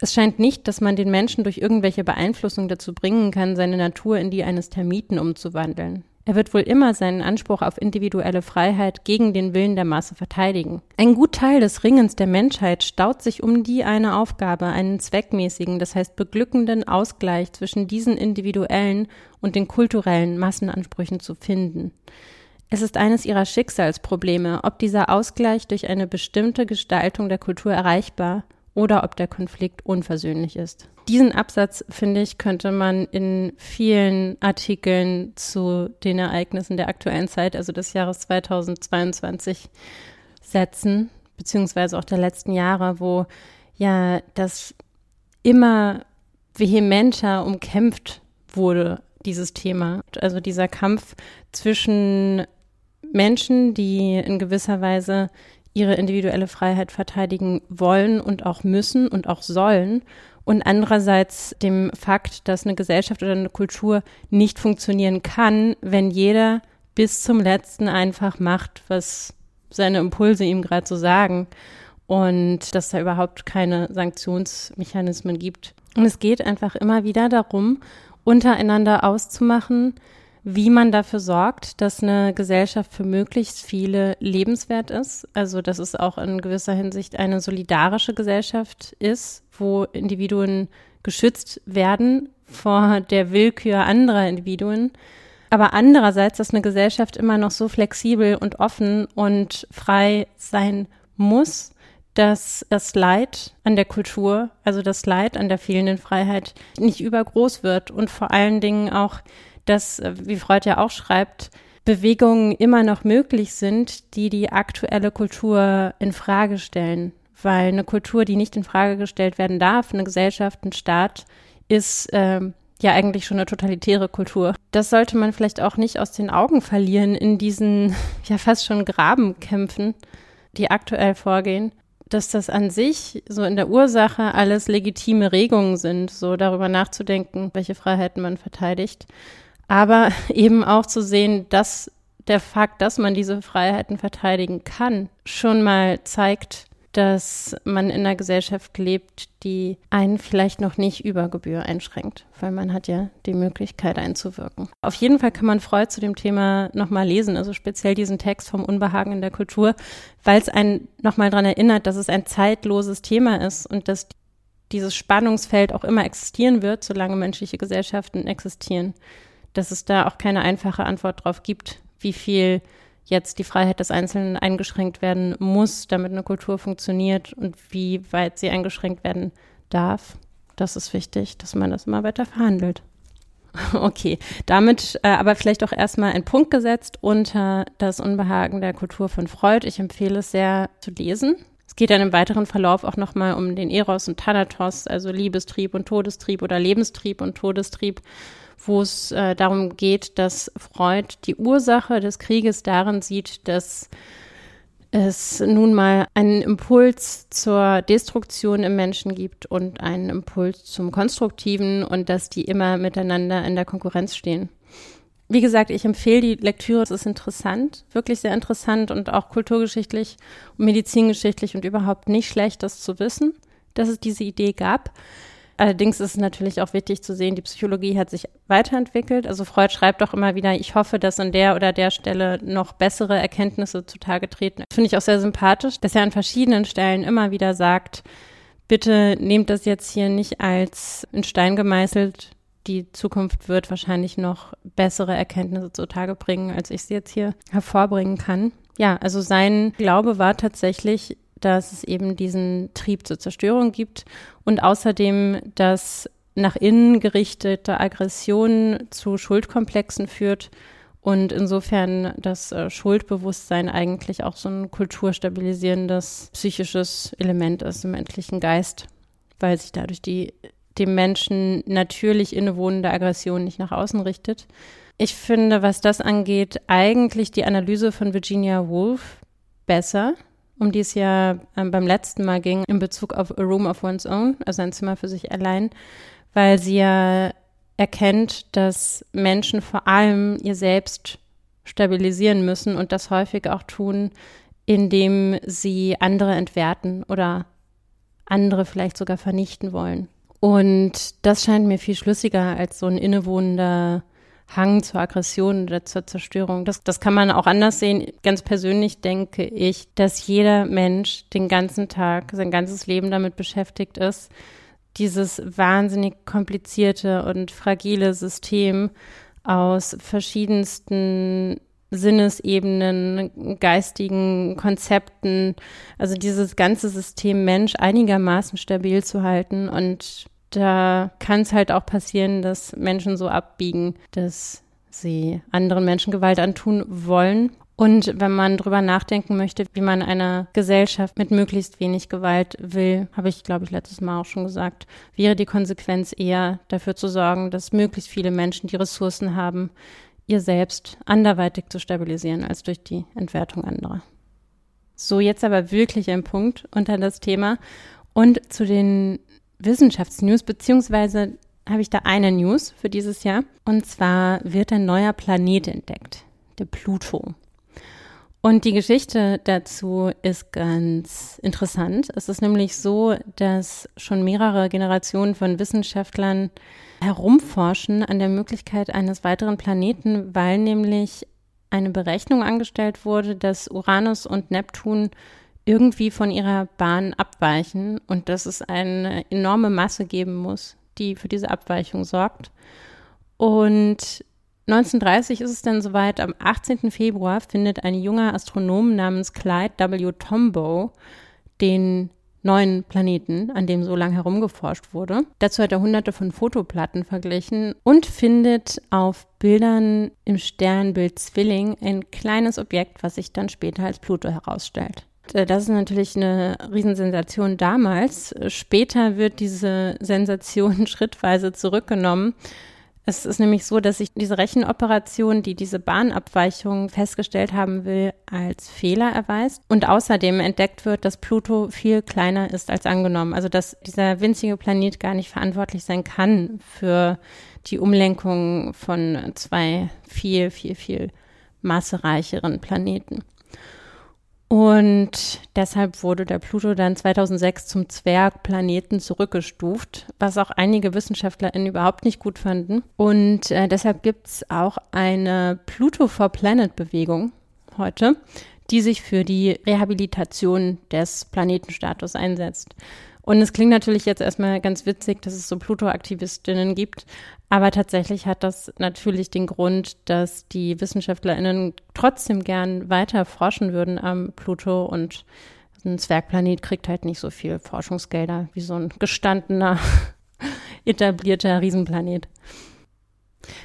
Es scheint nicht, dass man den Menschen durch irgendwelche Beeinflussung dazu bringen kann, seine Natur in die eines Termiten umzuwandeln. Er wird wohl immer seinen Anspruch auf individuelle Freiheit gegen den Willen der Masse verteidigen. Ein Gutteil des Ringens der Menschheit staut sich um die eine Aufgabe, einen zweckmäßigen, das heißt beglückenden Ausgleich zwischen diesen individuellen und den kulturellen Massenansprüchen zu finden. Es ist eines ihrer Schicksalsprobleme, ob dieser Ausgleich durch eine bestimmte Gestaltung der Kultur erreichbar oder ob der Konflikt unversöhnlich ist. Diesen Absatz, finde ich, könnte man in vielen Artikeln zu den Ereignissen der aktuellen Zeit, also des Jahres 2022, setzen, beziehungsweise auch der letzten Jahre, wo ja das immer vehementer umkämpft wurde, dieses Thema. Also dieser Kampf zwischen Menschen, die in gewisser Weise ihre individuelle Freiheit verteidigen wollen und auch müssen und auch sollen. Und andererseits dem Fakt, dass eine Gesellschaft oder eine Kultur nicht funktionieren kann, wenn jeder bis zum letzten einfach macht, was seine Impulse ihm gerade so sagen. Und dass da überhaupt keine Sanktionsmechanismen gibt. Und es geht einfach immer wieder darum, untereinander auszumachen, wie man dafür sorgt, dass eine Gesellschaft für möglichst viele lebenswert ist. Also, dass es auch in gewisser Hinsicht eine solidarische Gesellschaft ist, wo Individuen geschützt werden vor der Willkür anderer Individuen. Aber andererseits, dass eine Gesellschaft immer noch so flexibel und offen und frei sein muss, dass das Leid an der Kultur, also das Leid an der fehlenden Freiheit nicht übergroß wird und vor allen Dingen auch dass, äh, wie Freud ja auch schreibt, Bewegungen immer noch möglich sind, die die aktuelle Kultur in Frage stellen. Weil eine Kultur, die nicht in Frage gestellt werden darf, eine Gesellschaft, ein Staat, ist äh, ja eigentlich schon eine totalitäre Kultur. Das sollte man vielleicht auch nicht aus den Augen verlieren in diesen ja fast schon Grabenkämpfen, die aktuell vorgehen. Dass das an sich so in der Ursache alles legitime Regungen sind, so darüber nachzudenken, welche Freiheiten man verteidigt. Aber eben auch zu sehen, dass der Fakt, dass man diese Freiheiten verteidigen kann, schon mal zeigt, dass man in einer Gesellschaft lebt, die einen vielleicht noch nicht über Gebühr einschränkt, weil man hat ja die Möglichkeit einzuwirken. Auf jeden Fall kann man Freud zu dem Thema nochmal lesen, also speziell diesen Text vom Unbehagen in der Kultur, weil es einen nochmal daran erinnert, dass es ein zeitloses Thema ist und dass dieses Spannungsfeld auch immer existieren wird, solange menschliche Gesellschaften existieren. Dass es da auch keine einfache Antwort drauf gibt, wie viel jetzt die Freiheit des Einzelnen eingeschränkt werden muss, damit eine Kultur funktioniert und wie weit sie eingeschränkt werden darf. Das ist wichtig, dass man das immer weiter verhandelt. Okay, damit äh, aber vielleicht auch erstmal ein Punkt gesetzt unter das Unbehagen der Kultur von Freud. Ich empfehle es sehr zu lesen. Es geht dann im weiteren Verlauf auch nochmal um den Eros und Thanatos, also Liebestrieb und Todestrieb oder Lebenstrieb und Todestrieb wo es äh, darum geht, dass Freud die Ursache des Krieges darin sieht, dass es nun mal einen Impuls zur Destruktion im Menschen gibt und einen Impuls zum Konstruktiven und dass die immer miteinander in der Konkurrenz stehen. Wie gesagt, ich empfehle die Lektüre, es ist interessant, wirklich sehr interessant und auch kulturgeschichtlich und medizingeschichtlich und überhaupt nicht schlecht, das zu wissen, dass es diese Idee gab. Allerdings ist es natürlich auch wichtig zu sehen, die Psychologie hat sich weiterentwickelt. Also Freud schreibt doch immer wieder, ich hoffe, dass an der oder der Stelle noch bessere Erkenntnisse zutage treten. Finde ich auch sehr sympathisch, dass er an verschiedenen Stellen immer wieder sagt, bitte nehmt das jetzt hier nicht als in Stein gemeißelt. Die Zukunft wird wahrscheinlich noch bessere Erkenntnisse zutage bringen, als ich sie jetzt hier hervorbringen kann. Ja, also sein Glaube war tatsächlich, dass es eben diesen Trieb zur Zerstörung gibt und außerdem, dass nach innen gerichtete Aggression zu Schuldkomplexen führt und insofern das äh, Schuldbewusstsein eigentlich auch so ein kulturstabilisierendes psychisches Element ist im menschlichen Geist, weil sich dadurch die dem Menschen natürlich innewohnende Aggression nicht nach außen richtet. Ich finde, was das angeht, eigentlich die Analyse von Virginia Woolf besser um die es ja ähm, beim letzten Mal ging, in Bezug auf A Room of One's Own, also ein Zimmer für sich allein, weil sie ja erkennt, dass Menschen vor allem ihr Selbst stabilisieren müssen und das häufig auch tun, indem sie andere entwerten oder andere vielleicht sogar vernichten wollen. Und das scheint mir viel schlüssiger als so ein innewohnender Hang zur Aggression oder zur Zerstörung. Das, das kann man auch anders sehen. Ganz persönlich denke ich, dass jeder Mensch den ganzen Tag, sein ganzes Leben damit beschäftigt ist, dieses wahnsinnig komplizierte und fragile System aus verschiedensten Sinnesebenen, geistigen Konzepten, also dieses ganze System Mensch einigermaßen stabil zu halten und da kann es halt auch passieren, dass Menschen so abbiegen, dass sie anderen Menschen Gewalt antun wollen. Und wenn man drüber nachdenken möchte, wie man einer Gesellschaft mit möglichst wenig Gewalt will, habe ich, glaube ich, letztes Mal auch schon gesagt, wäre die Konsequenz eher dafür zu sorgen, dass möglichst viele Menschen die Ressourcen haben, ihr selbst anderweitig zu stabilisieren als durch die Entwertung anderer. So, jetzt aber wirklich ein Punkt unter das Thema und zu den Wissenschaftsnews, beziehungsweise habe ich da eine News für dieses Jahr. Und zwar wird ein neuer Planet entdeckt, der Pluto. Und die Geschichte dazu ist ganz interessant. Es ist nämlich so, dass schon mehrere Generationen von Wissenschaftlern herumforschen an der Möglichkeit eines weiteren Planeten, weil nämlich eine Berechnung angestellt wurde, dass Uranus und Neptun irgendwie von ihrer Bahn abweichen und dass es eine enorme Masse geben muss, die für diese Abweichung sorgt. Und 1930 ist es dann soweit, am 18. Februar findet ein junger Astronom namens Clyde W. Tombaugh den neuen Planeten, an dem so lange herumgeforscht wurde. Dazu hat er hunderte von Fotoplatten verglichen und findet auf Bildern im Sternbild Zwilling ein kleines Objekt, was sich dann später als Pluto herausstellt. Äh, das ist natürlich eine Riesensensation damals. Später wird diese Sensation schrittweise zurückgenommen. Es ist nämlich so, dass sich diese Rechenoperation, die diese Bahnabweichung festgestellt haben will, als Fehler erweist und außerdem entdeckt wird, dass Pluto viel kleiner ist als angenommen. Also dass dieser winzige Planet gar nicht verantwortlich sein kann für die Umlenkung von zwei viel, viel, viel massereicheren Planeten. Und deshalb wurde der Pluto dann 2006 zum Zwergplaneten zurückgestuft, was auch einige WissenschaftlerInnen überhaupt nicht gut fanden. Und äh, deshalb gibt's auch eine Pluto for Planet Bewegung heute, die sich für die Rehabilitation des Planetenstatus einsetzt. Und es klingt natürlich jetzt erstmal ganz witzig, dass es so Pluto-Aktivistinnen gibt, aber tatsächlich hat das natürlich den Grund, dass die WissenschaftlerInnen trotzdem gern weiter forschen würden am Pluto und ein Zwergplanet kriegt halt nicht so viel Forschungsgelder wie so ein gestandener, etablierter Riesenplanet.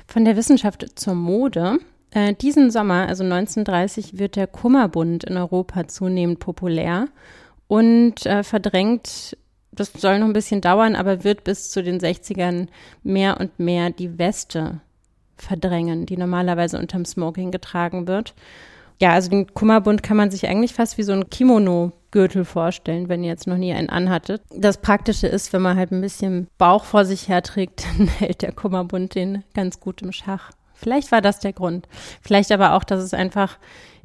Von der Wissenschaft zur Mode. Äh, diesen Sommer, also 1930, wird der Kummerbund in Europa zunehmend populär und äh, verdrängt das soll noch ein bisschen dauern, aber wird bis zu den 60ern mehr und mehr die Weste verdrängen, die normalerweise unterm Smoking getragen wird. Ja, also den Kummerbund kann man sich eigentlich fast wie so ein Kimono-Gürtel vorstellen, wenn ihr jetzt noch nie einen anhattet. Das Praktische ist, wenn man halt ein bisschen Bauch vor sich herträgt, dann hält der Kummerbund den ganz gut im Schach. Vielleicht war das der Grund. Vielleicht aber auch, dass es einfach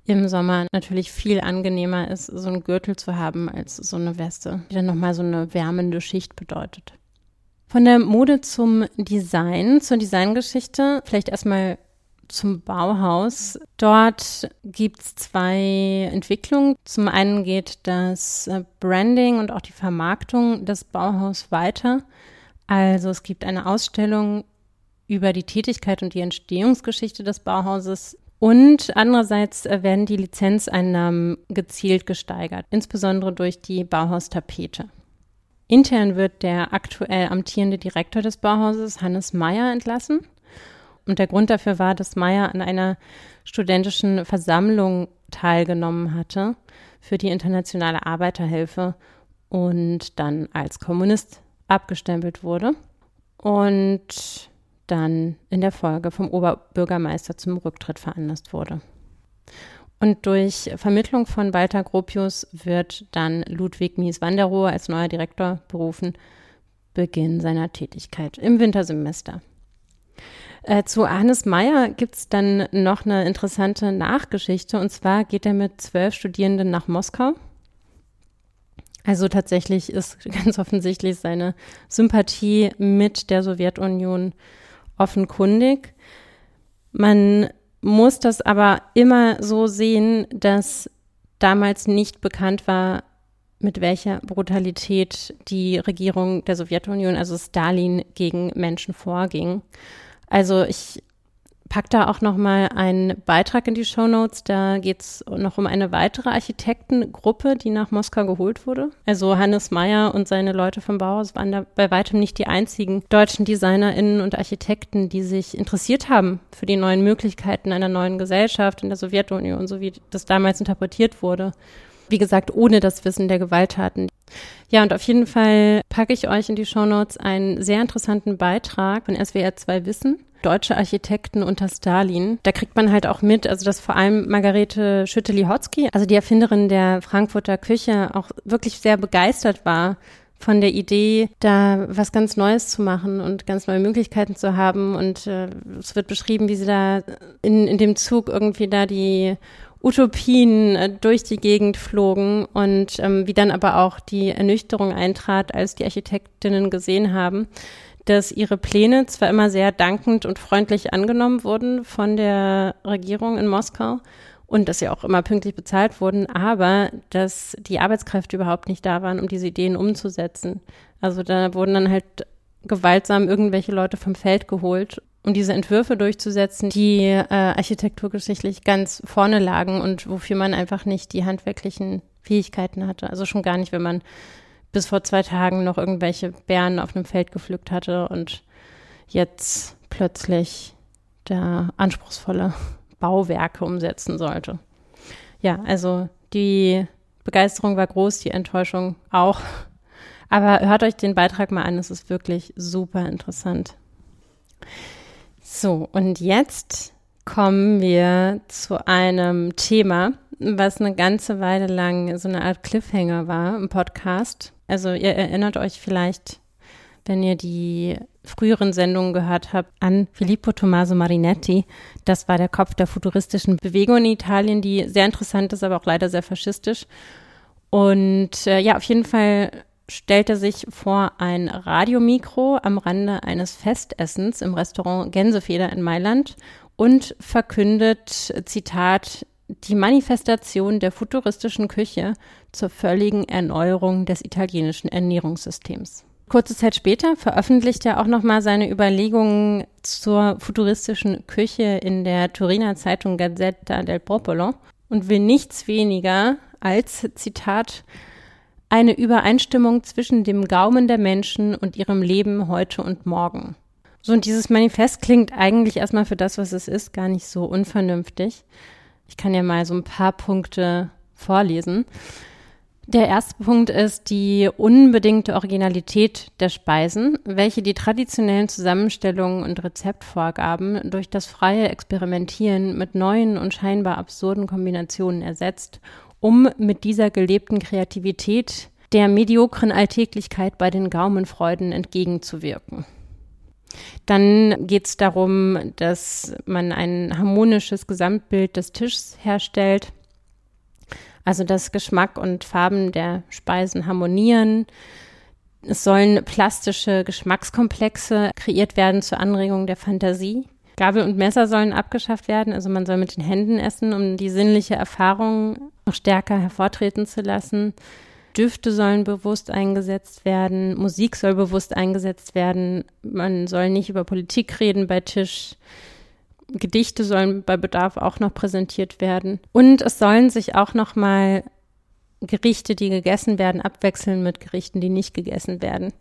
im Sommer natürlich viel angenehmer ist, so einen Gürtel zu haben als so eine Weste, die dann nochmal so eine wärmende Schicht bedeutet. Von der Mode zum Design, zur Designgeschichte, vielleicht erstmal zum Bauhaus. Dort gibt es zwei Entwicklungen. Zum einen geht das Branding und auch die Vermarktung des Bauhaus weiter. Also es gibt eine Ausstellung über die Tätigkeit und die Entstehungsgeschichte des Bauhauses und andererseits äh, werden die Lizenzeinnahmen gezielt gesteigert, insbesondere durch die Bauhaustapete. Intern wird der aktuell amtierende Direktor des Bauhauses, Hannes Meyer, entlassen. Und der Grund dafür war, dass Meyer an einer studentischen Versammlung teilgenommen hatte für die internationale Arbeiterhilfe und dann als Kommunist abgestempelt wurde. Und dann in der Folge vom Oberbürgermeister zum Rücktritt veranlasst wurde. Und durch Vermittlung von Walter Gropius wird dann Ludwig Mies-Wanderrohe als neuer Direktor berufen, Beginn seiner Tätigkeit im Wintersemester. Äh, zu Hannes Meyer gibt es dann noch eine interessante Nachgeschichte. Und zwar geht er mit zwölf Studierenden nach Moskau. Also tatsächlich ist ganz offensichtlich seine Sympathie mit der Sowjetunion offenkundig. Man muss das aber immer so sehen, dass damals nicht bekannt war, mit welcher Brutalität die Regierung der Sowjetunion, also Stalin, gegen Menschen vorging. Also ich pack da auch noch mal einen Beitrag in die Show Notes. Da geht es noch um eine weitere Architektengruppe, die nach Moskau geholt wurde. Also Hannes Meyer und seine Leute vom Bauhaus waren da bei weitem nicht die einzigen deutschen DesignerInnen und Architekten, die sich interessiert haben für die neuen Möglichkeiten einer neuen Gesellschaft in der Sowjetunion, so wie das damals interpretiert wurde. Wie gesagt, ohne das Wissen der Gewalttaten. Ja, und auf jeden Fall packe ich euch in die Show Notes einen sehr interessanten Beitrag von SWR 2 Wissen deutsche Architekten unter Stalin. Da kriegt man halt auch mit, also dass vor allem Margarete Schütte-Lihotzky, also die Erfinderin der Frankfurter Küche, auch wirklich sehr begeistert war von der Idee, da was ganz Neues zu machen und ganz neue Möglichkeiten zu haben. Und äh, es wird beschrieben, wie sie da in, in dem Zug irgendwie da die Utopien äh, durch die Gegend flogen und ähm, wie dann aber auch die Ernüchterung eintrat, als die Architektinnen gesehen haben, dass ihre Pläne zwar immer sehr dankend und freundlich angenommen wurden von der Regierung in Moskau und dass sie auch immer pünktlich bezahlt wurden, aber dass die Arbeitskräfte überhaupt nicht da waren, um diese Ideen umzusetzen. Also da wurden dann halt gewaltsam irgendwelche Leute vom Feld geholt, um diese Entwürfe durchzusetzen, die äh, architekturgeschichtlich ganz vorne lagen und wofür man einfach nicht die handwerklichen Fähigkeiten hatte. Also schon gar nicht, wenn man bis vor zwei Tagen noch irgendwelche Bären auf einem Feld gepflückt hatte und jetzt plötzlich da anspruchsvolle Bauwerke umsetzen sollte. Ja, also die Begeisterung war groß, die Enttäuschung auch. Aber hört euch den Beitrag mal an, es ist wirklich super interessant. So, und jetzt kommen wir zu einem Thema, was eine ganze Weile lang so eine Art Cliffhanger war im Podcast. Also ihr erinnert euch vielleicht, wenn ihr die früheren Sendungen gehört habt, an Filippo Tommaso Marinetti. Das war der Kopf der futuristischen Bewegung in Italien, die sehr interessant ist, aber auch leider sehr faschistisch. Und äh, ja, auf jeden Fall stellt er sich vor ein Radiomikro am Rande eines Festessens im Restaurant Gänsefeder in Mailand und verkündet, Zitat, die Manifestation der futuristischen Küche zur völligen Erneuerung des italienischen Ernährungssystems. Kurze Zeit später veröffentlicht er auch nochmal seine Überlegungen zur futuristischen Küche in der Turiner Zeitung Gazzetta del Popolo und will nichts weniger als, Zitat, eine Übereinstimmung zwischen dem Gaumen der Menschen und ihrem Leben heute und morgen. So, und dieses Manifest klingt eigentlich erstmal für das, was es ist, gar nicht so unvernünftig. Ich kann ja mal so ein paar Punkte vorlesen. Der erste Punkt ist die unbedingte Originalität der Speisen, welche die traditionellen Zusammenstellungen und Rezeptvorgaben durch das freie Experimentieren mit neuen und scheinbar absurden Kombinationen ersetzt, um mit dieser gelebten Kreativität der mediokren Alltäglichkeit bei den Gaumenfreuden entgegenzuwirken. Dann geht es darum, dass man ein harmonisches Gesamtbild des Tisches herstellt, also dass Geschmack und Farben der Speisen harmonieren. Es sollen plastische Geschmackskomplexe kreiert werden zur Anregung der Fantasie. Gabel und Messer sollen abgeschafft werden, also man soll mit den Händen essen, um die sinnliche Erfahrung noch stärker hervortreten zu lassen. Düfte sollen bewusst eingesetzt werden, Musik soll bewusst eingesetzt werden, man soll nicht über Politik reden bei Tisch. Gedichte sollen bei Bedarf auch noch präsentiert werden. Und es sollen sich auch noch mal Gerichte, die gegessen werden, abwechseln mit Gerichten, die nicht gegessen werden,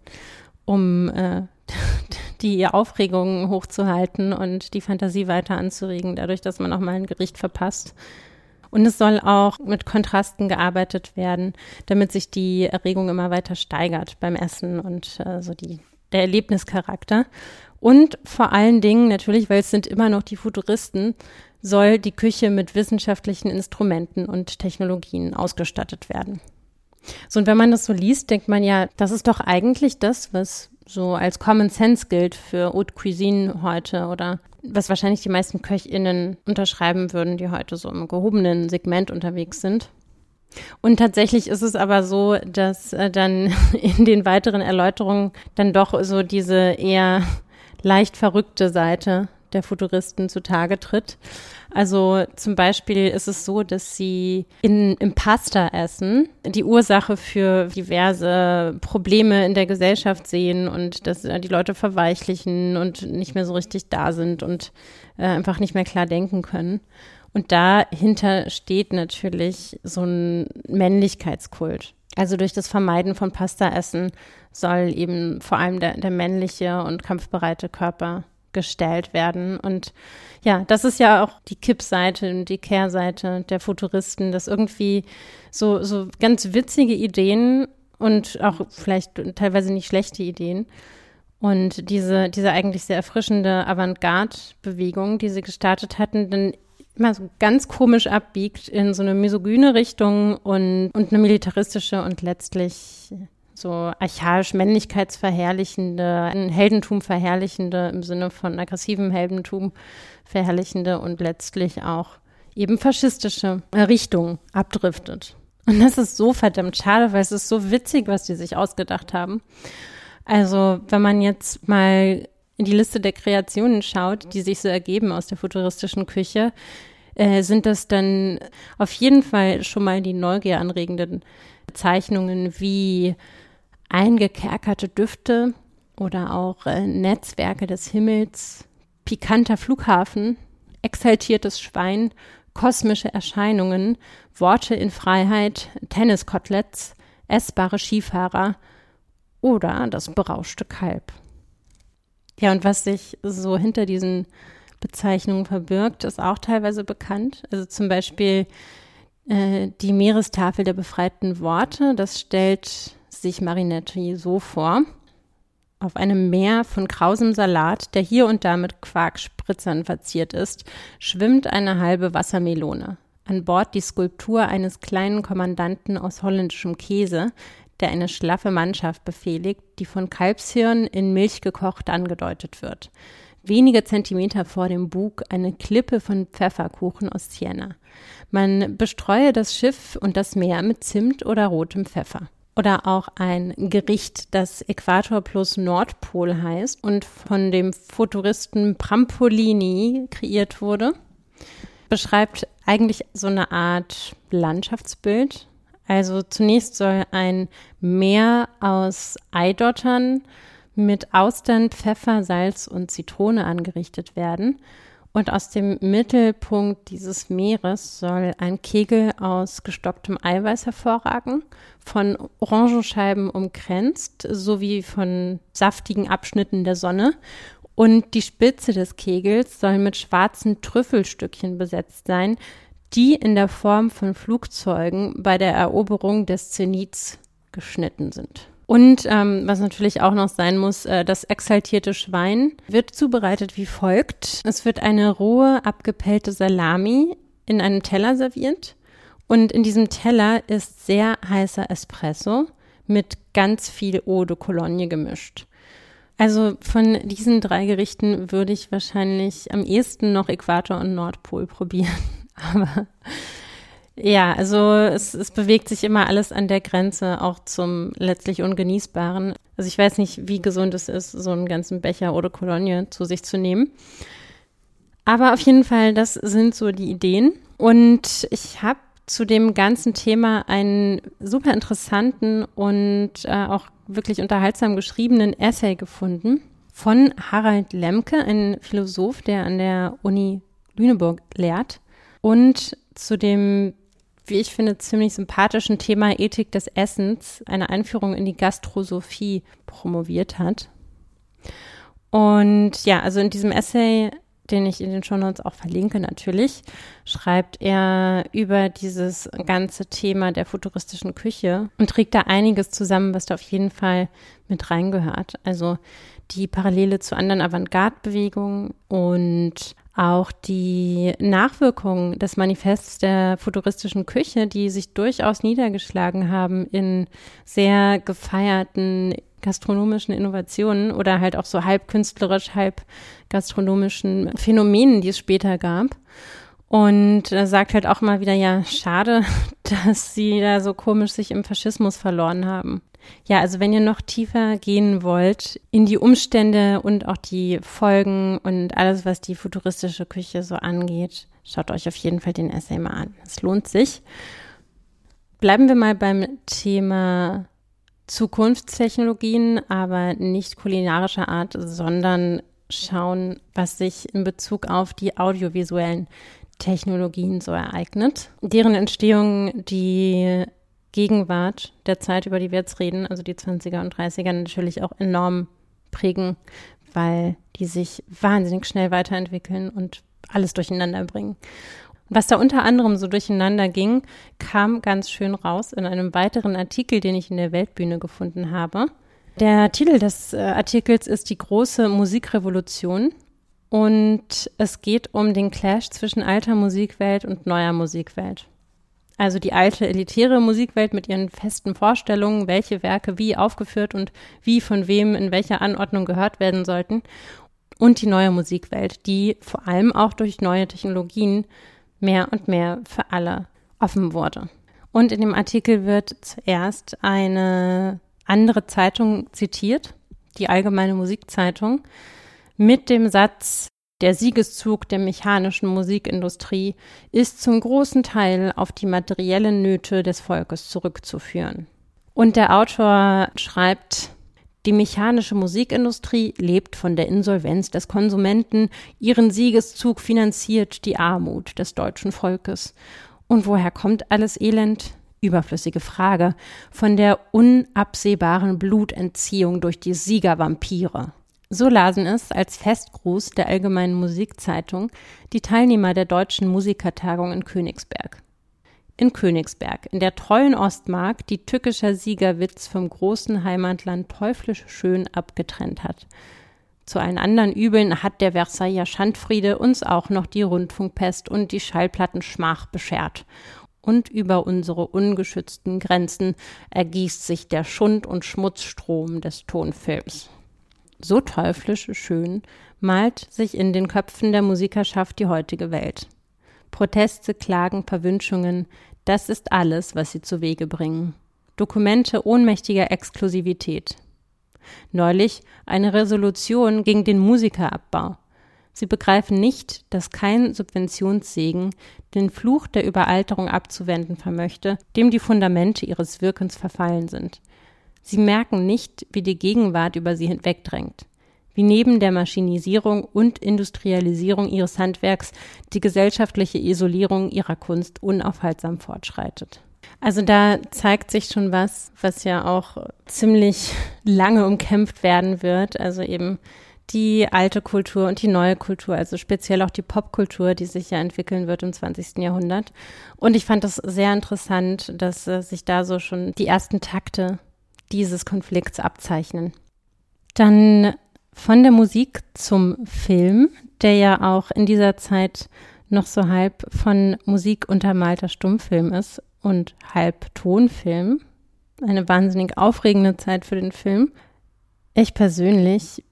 um äh, die Aufregung hochzuhalten und die Fantasie weiter anzuregen, dadurch, dass man noch mal ein Gericht verpasst. Und es soll auch mit Kontrasten gearbeitet werden, damit sich die Erregung immer weiter steigert beim Essen und äh, so die, der Erlebnischarakter. Und vor allen Dingen natürlich, weil es sind immer noch die Futuristen, soll die Küche mit wissenschaftlichen Instrumenten und Technologien ausgestattet werden. So, und wenn man das so liest, denkt man ja, das ist doch eigentlich das, was so als Common Sense gilt für Haute Cuisine heute oder was wahrscheinlich die meisten KöchInnen unterschreiben würden, die heute so im gehobenen Segment unterwegs sind. Und tatsächlich ist es aber so, dass äh, dann in den weiteren Erläuterungen dann doch so diese eher leicht verrückte Seite der Futuristen zutage tritt. Also zum Beispiel ist es so, dass sie in, im Pasta-Essen die Ursache für diverse Probleme in der Gesellschaft sehen und dass die Leute verweichlichen und nicht mehr so richtig da sind und äh, einfach nicht mehr klar denken können. Und dahinter steht natürlich so ein Männlichkeitskult. Also durch das Vermeiden von Pasta-Essen soll eben vor allem der, der männliche und kampfbereite Körper gestellt werden. Und ja, das ist ja auch die Kippseite und die Kehrseite der Futuristen, dass irgendwie so, so ganz witzige Ideen und auch vielleicht teilweise nicht schlechte Ideen und diese, diese eigentlich sehr erfrischende Avantgarde-Bewegung, die sie gestartet hatten, dann immer so ganz komisch abbiegt in so eine misogyne Richtung und, und eine militaristische und letztlich so archaisch männlichkeitsverherrlichende, ein Heldentum verherrlichende im Sinne von aggressivem Heldentum verherrlichende und letztlich auch eben faschistische Richtung abdriftet. Und das ist so verdammt schade, weil es ist so witzig, was die sich ausgedacht haben. Also, wenn man jetzt mal in die Liste der Kreationen schaut, die sich so ergeben aus der futuristischen Küche, äh, sind das dann auf jeden Fall schon mal die Neugier anregenden Bezeichnungen wie eingekerkerte Düfte oder auch äh, Netzwerke des Himmels, pikanter Flughafen, exaltiertes Schwein, kosmische Erscheinungen, Worte in Freiheit, Tenniskoteletts, essbare Skifahrer oder das berauschte Kalb. Ja, und was sich so hinter diesen Bezeichnungen verbirgt, ist auch teilweise bekannt. Also zum Beispiel Äh, die Meerestafel der befreiten Worte, das stellt sich Marinetti so vor. Auf einem Meer von krausem Salat, der hier und da mit Quarkspritzern verziert ist, schwimmt eine halbe Wassermelone. An Bord die Skulptur eines kleinen Kommandanten aus holländischem Käse, der eine schlaffe Mannschaft befehligt, die von Kalbshirn in Milch gekocht angedeutet wird. Wenige Zentimeter vor dem Bug eine Klippe von Pfefferkuchen aus Siena. Man bestreue das Schiff und das Meer mit Zimt oder rotem Pfeffer oder auch ein Gericht, das Äquator plus Nordpol heißt und von dem Futuristen Prampolini kreiert wurde, beschreibt eigentlich so eine Art Landschaftsbild. Also zunächst soll ein Meer aus Eidottern mit Austern, Pfeffer, Salz und Zitrone angerichtet werden. Und aus dem Mittelpunkt dieses Meeres soll ein Kegel aus gestocktem Eiweiß hervorragen, von Orangenscheiben umkränzt, sowie von saftigen Abschnitten der Sonne. Und die Spitze des Kegels soll mit schwarzen Trüffelstückchen besetzt sein, die in der Form von Flugzeugen bei der Eroberung des Zenits geschnitten sind. Und ähm, was natürlich auch noch sein muss, äh, das exaltierte Schwein wird zubereitet wie folgt. Es wird eine rohe, abgepellte Salami in einem Teller serviert. Und in diesem Teller ist sehr heißer Espresso mit ganz viel Eau de Cologne gemischt. Also von diesen drei Gerichten würde ich wahrscheinlich am ehesten noch Äquator und Nordpol probieren. Aber ja, also es, es bewegt sich immer alles an der Grenze, auch zum letztlich Ungenießbaren. Also ich weiß nicht, wie gesund es ist, so einen ganzen Becher oder Kolonie zu sich zu nehmen. Aber auf jeden Fall, das sind so die Ideen. Und ich habe zu dem ganzen Thema einen super interessanten und äh, auch wirklich unterhaltsam geschriebenen Essay gefunden von Harald Lemke, ein Philosoph, der an der Uni Lüneburg lehrt. Und zu dem wie ich finde, ziemlich sympathischen Thema Ethik des Essens eine Einführung in die Gastrosophie promoviert hat. Und ja, also in diesem Essay, den ich in den Shownotes auch verlinke natürlich, schreibt er über dieses ganze Thema der futuristischen Küche und trägt da einiges zusammen, was da auf jeden Fall mit reingehört. Also die Parallele zu anderen Avantgarde-Bewegungen und auch die Nachwirkungen des Manifests der futuristischen Küche, die sich durchaus niedergeschlagen haben in sehr gefeierten gastronomischen Innovationen oder halt auch so halb künstlerisch, halb gastronomischen Phänomenen, die es später gab. Und er sagt halt auch mal wieder, ja, schade, dass sie da so komisch sich im Faschismus verloren haben. Ja, also wenn ihr noch tiefer gehen wollt in die Umstände und auch die Folgen und alles, was die futuristische Küche so angeht, schaut euch auf jeden Fall den Essay mal an. Es lohnt sich. Bleiben wir mal beim Thema Zukunftstechnologien, aber nicht kulinarischer Art, sondern schauen, was sich in Bezug auf die audiovisuellen Technologien so ereignet. Deren Entstehung, die Gegenwart der Zeit, über die wir jetzt reden, also die 20er und 30er, natürlich auch enorm prägen, weil die sich wahnsinnig schnell weiterentwickeln und alles durcheinander bringen. Was da unter anderem so durcheinander ging, kam ganz schön raus in einem weiteren Artikel, den ich in der Weltbühne gefunden habe. Der Titel des äh, Artikels ist Die große Musikrevolution und es geht um den Clash zwischen alter Musikwelt und neuer Musikwelt. Also die alte elitäre Musikwelt mit ihren festen Vorstellungen, welche Werke wie aufgeführt und wie von wem in welcher Anordnung gehört werden sollten. Und die neue Musikwelt, die vor allem auch durch neue Technologien mehr und mehr für alle offen wurde. Und in dem Artikel wird zuerst eine andere Zeitung zitiert, die Allgemeine Musikzeitung, mit dem Satz, der Siegeszug der mechanischen Musikindustrie ist zum großen Teil auf die materiellen Nöte des Volkes zurückzuführen. Und der Autor schreibt, die mechanische Musikindustrie lebt von der Insolvenz des Konsumenten, ihren Siegeszug finanziert die Armut des deutschen Volkes. Und woher kommt alles Elend? Überflüssige Frage. Von der unabsehbaren Blutentziehung durch die Siegervampire. So lasen es als Festgruß der Allgemeinen Musikzeitung die Teilnehmer der Deutschen Musikertagung in Königsberg. in Königsberg, in der treuen Ostmark, die tückischer Siegerwitz vom großen Heimatland teuflisch schön abgetrennt hat. Zu allen anderen Übeln hat der Versailler Schandfriede uns auch noch die Rundfunkpest und die Schallplattenschmach beschert. Und über unsere ungeschützten Grenzen ergießt sich der Schund- und Schmutzstrom des Tonfilms. So teuflisch schön malt sich in den Köpfen der Musikerschaft die heutige Welt. Proteste, Klagen, Verwünschungen, das ist alles, was sie zu Wege bringen. Dokumente ohnmächtiger Exklusivität. Neulich eine Resolution gegen den Musikerabbau. Sie begreifen nicht, dass kein Subventionssegen den Fluch der Überalterung abzuwenden vermöchte, dem die Fundamente ihres Wirkens verfallen sind. Sie merken nicht, wie die Gegenwart über sie hinwegdrängt, wie neben der Maschinisierung und Industrialisierung ihres Handwerks die gesellschaftliche Isolierung ihrer Kunst unaufhaltsam fortschreitet. Also da zeigt sich schon was, was ja auch ziemlich lange umkämpft werden wird. Also eben die alte Kultur und die neue Kultur, also speziell auch die Popkultur, die sich ja entwickeln wird im 20. Jahrhundert. Und ich fand das sehr interessant, dass äh, sich da so schon die ersten Takte dieses Konflikts abzeichnen. Dann von der Musik zum Film, der ja auch in dieser Zeit noch so halb von Musik untermalter Stummfilm ist und halb Tonfilm. Eine wahnsinnig aufregende Zeit für den Film. Ich persönlich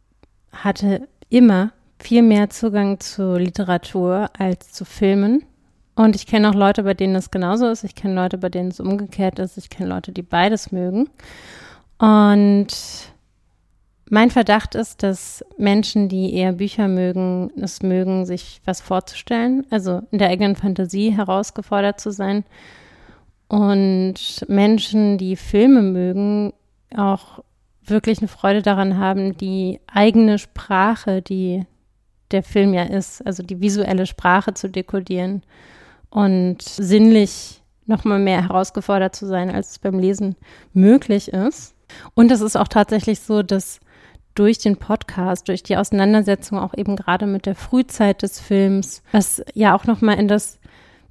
hatte immer viel mehr Zugang zu Literatur als zu Filmen. Und ich kenne auch Leute, bei denen das genauso ist. Ich kenne Leute, bei denen es umgekehrt ist. Ich kenne Leute, die beides mögen. Und mein Verdacht ist, dass Menschen, die eher Bücher mögen, es mögen, sich was vorzustellen, also in der eigenen Fantasie herausgefordert zu sein und Menschen, die Filme mögen, auch wirklich eine Freude daran haben, die eigene Sprache, die der Film ja ist, also die visuelle Sprache zu dekodieren und sinnlich nochmal mehr herausgefordert zu sein, als es beim Lesen möglich ist. Und es ist auch tatsächlich so, dass durch den Podcast, durch die Auseinandersetzung auch eben gerade mit der Frühzeit des Films, was ja auch nochmal in das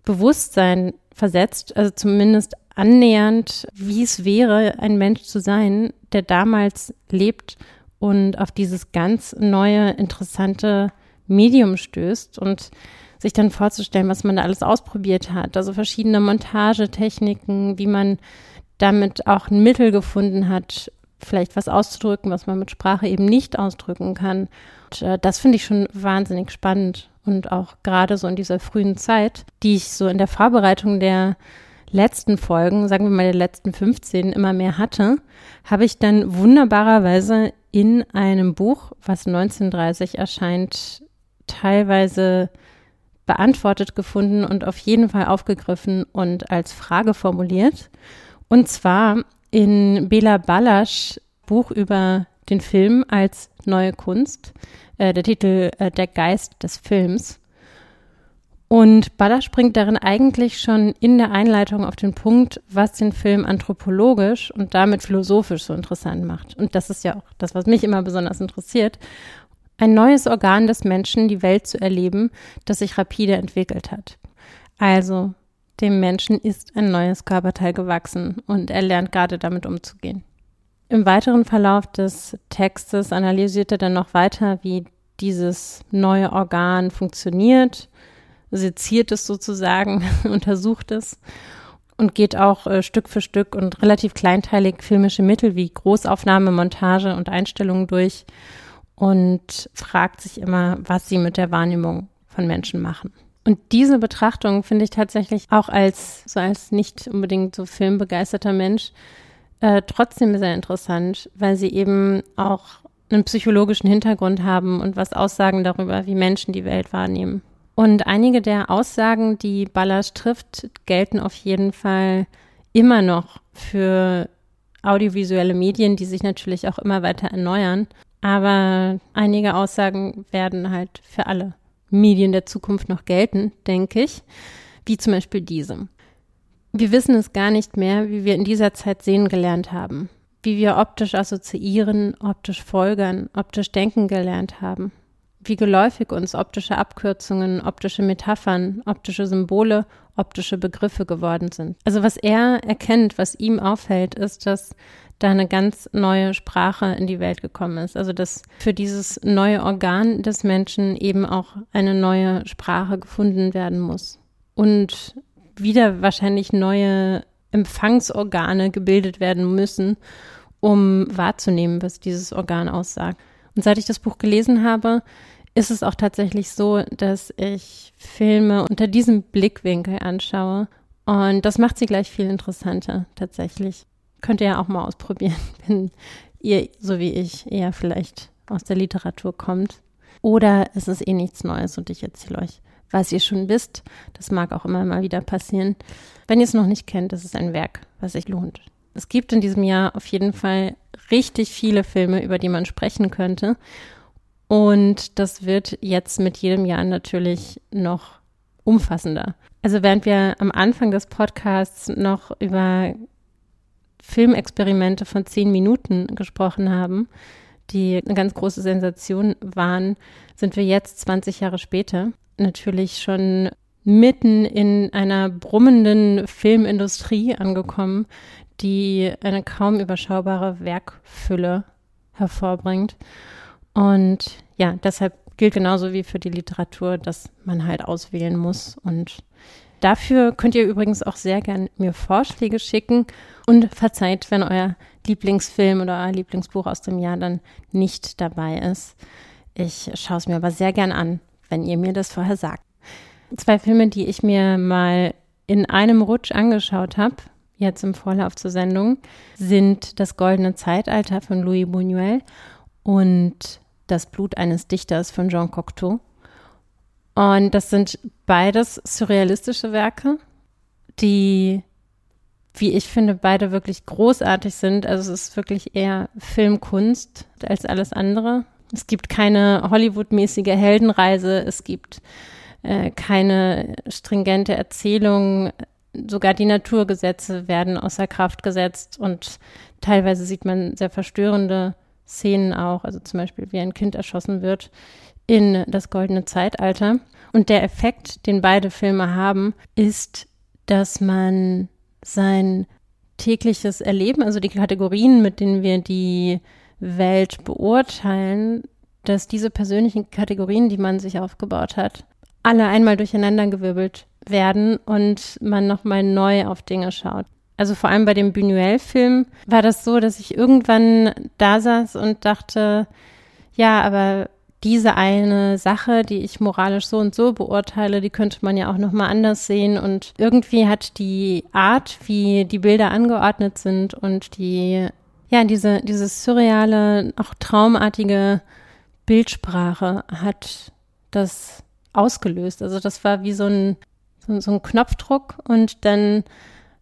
Bewusstsein versetzt, also zumindest annähernd, wie es wäre, ein Mensch zu sein, der damals lebt und auf dieses ganz neue, interessante Medium stößt und sich dann vorzustellen, was man da alles ausprobiert hat. Also verschiedene Montagetechniken, wie man damit auch ein Mittel gefunden hat, vielleicht was auszudrücken, was man mit Sprache eben nicht ausdrücken kann. Und, äh, das finde ich schon wahnsinnig spannend und auch gerade so in dieser frühen Zeit, die ich so in der Vorbereitung der letzten Folgen, sagen wir mal der letzten 15, immer mehr hatte, habe ich dann wunderbarerweise in einem Buch, was 1930 erscheint, teilweise beantwortet gefunden und auf jeden Fall aufgegriffen und als Frage formuliert. Und zwar in Bela Balasch Buch über den Film als neue Kunst. Äh, der Titel äh, Der Geist des Films. Und Baller springt darin eigentlich schon in der Einleitung auf den Punkt, was den Film anthropologisch und damit philosophisch so interessant macht. Und das ist ja auch das, was mich immer besonders interessiert. Ein neues Organ des Menschen, die Welt zu erleben, das sich rapide entwickelt hat. Also, dem Menschen ist ein neues Körperteil gewachsen und er lernt gerade damit umzugehen. Im weiteren Verlauf des Textes analysiert er dann noch weiter, wie dieses neue Organ funktioniert, seziert es sozusagen, untersucht es und geht auch äh, Stück für Stück und relativ kleinteilig filmische Mittel wie Großaufnahme, Montage und Einstellungen durch und fragt sich immer, was sie mit der Wahrnehmung von Menschen machen. Und diese Betrachtung finde ich tatsächlich auch als, so als nicht unbedingt so filmbegeisterter Mensch äh, trotzdem sehr interessant, weil sie eben auch einen psychologischen Hintergrund haben und was aussagen darüber, wie Menschen die Welt wahrnehmen. Und einige der Aussagen, die Ballasch trifft, gelten auf jeden Fall immer noch für audiovisuelle Medien, die sich natürlich auch immer weiter erneuern. Aber einige Aussagen werden halt für alle Medien der Zukunft noch gelten, denke ich, wie zum Beispiel diese. Wir wissen es gar nicht mehr, wie wir in dieser Zeit sehen gelernt haben, wie wir optisch assoziieren, optisch folgern, optisch denken gelernt haben, wie geläufig uns optische Abkürzungen, optische Metaphern, optische Symbole, optische Begriffe geworden sind. Also was er erkennt, was ihm auffällt, ist, dass da eine ganz neue Sprache in die Welt gekommen ist. Also dass für dieses neue Organ des Menschen eben auch eine neue Sprache gefunden werden muss. Und wieder wahrscheinlich neue Empfangsorgane gebildet werden müssen, um wahrzunehmen, was dieses Organ aussagt. Und seit ich das Buch gelesen habe, ist es auch tatsächlich so, dass ich Filme unter diesem Blickwinkel anschaue. Und das macht sie gleich viel interessanter, tatsächlich. Könnt ihr ja auch mal ausprobieren, wenn ihr, so wie ich, eher vielleicht aus der Literatur kommt. Oder es ist eh nichts Neues und ich erzähle euch, was ihr schon wisst. Das mag auch immer mal wieder passieren. Wenn ihr es noch nicht kennt, ist es ein Werk, was sich lohnt. Es gibt in diesem Jahr auf jeden Fall richtig viele Filme, über die man sprechen könnte. Und das wird jetzt mit jedem Jahr natürlich noch umfassender. Also während wir am Anfang des Podcasts noch über Filmexperimente von zehn Minuten gesprochen haben, die eine ganz große Sensation waren, sind wir jetzt 20 Jahre später natürlich schon mitten in einer brummenden Filmindustrie angekommen, die eine kaum überschaubare Werkfülle hervorbringt. Und ja, deshalb gilt genauso wie für die Literatur, dass man halt auswählen muss. Und dafür könnt ihr übrigens auch sehr gern mir Vorschläge schicken und verzeiht, wenn euer Lieblingsfilm oder euer Lieblingsbuch aus dem Jahr dann nicht dabei ist. Ich schaue es mir aber sehr gern an, wenn ihr mir das vorher sagt. Zwei Filme, die ich mir mal in einem Rutsch angeschaut habe, jetzt im Vorlauf zur Sendung, sind Das Goldene Zeitalter von Louis Buñuel und Das Blut eines Dichters von Jean Cocteau. Und das sind beides surrealistische Werke, die, wie ich finde, beide wirklich großartig sind. Also es ist wirklich eher Filmkunst als alles andere. Es gibt keine Hollywood-mäßige Heldenreise, es gibt äh, keine stringente Erzählung, sogar die Naturgesetze werden außer Kraft gesetzt und teilweise sieht man sehr verstörende Szenen auch, also zum Beispiel wie ein Kind erschossen wird in das goldene Zeitalter. Und der Effekt, den beide Filme haben, ist, dass man sein tägliches Erleben, also die Kategorien, mit denen wir die Welt beurteilen, dass diese persönlichen Kategorien, die man sich aufgebaut hat, alle einmal durcheinandergewirbelt werden und man nochmal neu auf Dinge schaut. Also vor allem bei dem Buñuel-Film war das so, dass ich irgendwann da saß und dachte, ja, aber diese eine Sache, die ich moralisch so und so beurteile, die könnte man ja auch noch mal anders sehen und irgendwie hat die Art, wie die Bilder angeordnet sind und die ja, diese dieses surreale, auch traumartige Bildsprache hat das ausgelöst. Also das war wie so ein so, so ein Knopfdruck und dann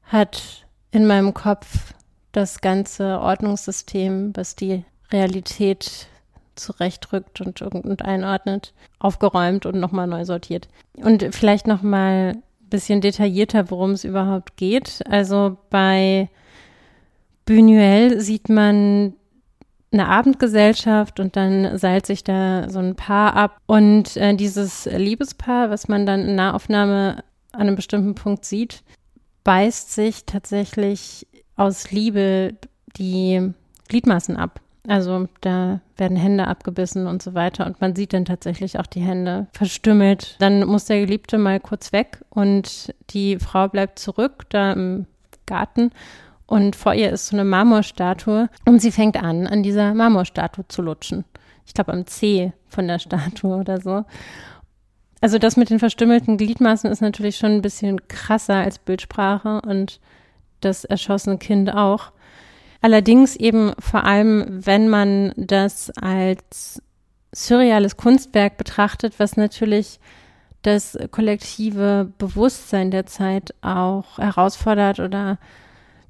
hat in meinem Kopf das ganze Ordnungssystem, was die Realität zurechtrückt und, und einordnet, aufgeräumt und nochmal neu sortiert. Und vielleicht nochmal ein bisschen detaillierter, worum es überhaupt geht. Also bei Buñuel sieht man eine Abendgesellschaft und dann seilt sich da so ein Paar ab. Und äh, dieses Liebespaar, was man dann in Nahaufnahme an einem bestimmten Punkt sieht, beißt sich tatsächlich aus Liebe die Gliedmaßen ab. Also da werden Hände abgebissen und so weiter und man sieht dann tatsächlich auch die Hände verstümmelt. Dann muss der Geliebte mal kurz weg und die Frau bleibt zurück da im Garten und vor ihr ist so eine Marmorstatue und sie fängt an, an dieser Marmorstatue zu lutschen. Ich glaube am C von der Statue oder so. Also das mit den verstümmelten Gliedmaßen ist natürlich schon ein bisschen krasser als Bildsprache und das erschossene Kind auch. Allerdings eben vor allem, wenn man das als surreales Kunstwerk betrachtet, was natürlich das kollektive Bewusstsein der Zeit auch herausfordert oder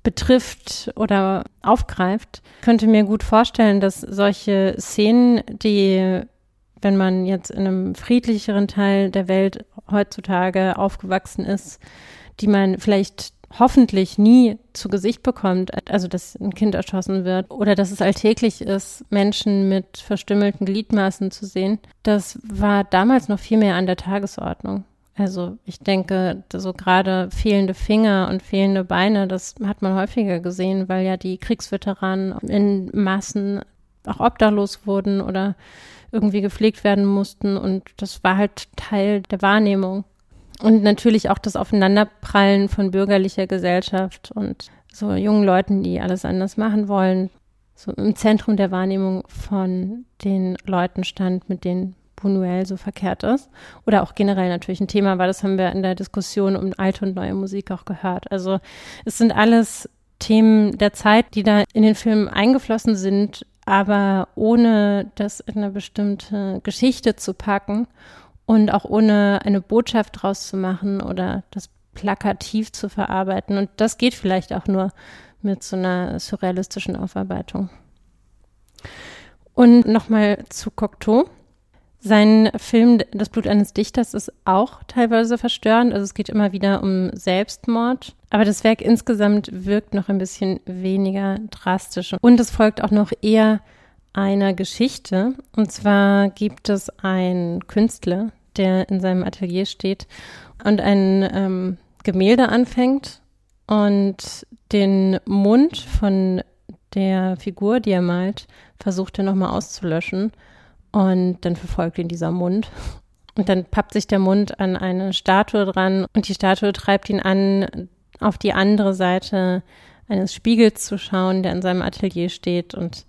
betrifft oder aufgreift, könnte mir gut vorstellen, dass solche Szenen, die wenn man jetzt in einem friedlicheren Teil der Welt heutzutage aufgewachsen ist, die man vielleicht hoffentlich nie zu Gesicht bekommt, also dass ein Kind erschossen wird oder dass es alltäglich ist, Menschen mit verstümmelten Gliedmaßen zu sehen, das war damals noch viel mehr an der Tagesordnung. Also ich denke, so gerade fehlende Finger und fehlende Beine, das hat man häufiger gesehen, weil ja die Kriegsveteranen in Massen auch obdachlos wurden oder irgendwie gepflegt werden mussten und das war halt Teil der Wahrnehmung. Und natürlich auch das Aufeinanderprallen von bürgerlicher Gesellschaft und so jungen Leuten, die alles anders machen wollen, so im Zentrum der Wahrnehmung von den Leuten stand, mit denen Buñuel so verkehrt ist. Oder auch generell natürlich ein Thema war, das haben wir in der Diskussion um alte und neue Musik auch gehört. Also es sind alles Themen der Zeit, die da in den Film eingeflossen sind, aber ohne das in eine bestimmte Geschichte zu packen und auch ohne eine Botschaft draus zu machen oder das plakativ zu verarbeiten. Und das geht vielleicht auch nur mit so einer surrealistischen Aufarbeitung. Und nochmal zu Cocteau. Sein Film Das Blut eines Dichters ist auch teilweise verstörend. Also es geht immer wieder um Selbstmord. Aber das Werk insgesamt wirkt noch ein bisschen weniger drastisch. Und es folgt auch noch eher einer Geschichte. Und zwar gibt es einen Künstler, der in seinem Atelier steht und ein ähm, Gemälde anfängt und den Mund von der Figur, die er malt, versucht er nochmal auszulöschen und dann verfolgt ihn dieser Mund. Und dann pappt sich der Mund an eine Statue dran und die Statue treibt ihn an, auf die andere Seite eines Spiegels zu schauen, der in seinem Atelier steht und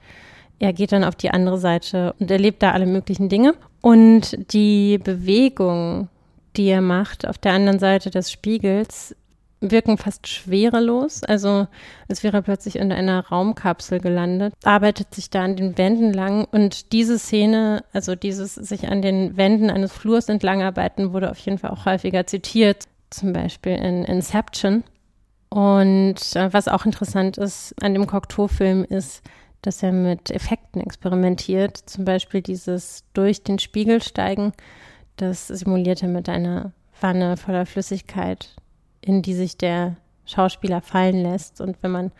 er geht dann auf die andere Seite und erlebt da alle möglichen Dinge. Und die Bewegung, die er macht auf der anderen Seite des Spiegels, wirken fast schwerelos, also als wäre plötzlich in einer Raumkapsel gelandet, arbeitet sich da an den Wänden lang und diese Szene, also dieses sich an den Wänden eines Flurs entlangarbeiten, wurde auf jeden Fall auch häufiger zitiert, zum Beispiel in Inception. Und äh, was auch interessant ist an dem Cocteau-Film ist, dass er mit Effekten experimentiert, zum Beispiel dieses durch den Spiegel steigen, das simuliert er mit einer Wanne voller Flüssigkeit, in die sich der Schauspieler fallen lässt. Und wenn man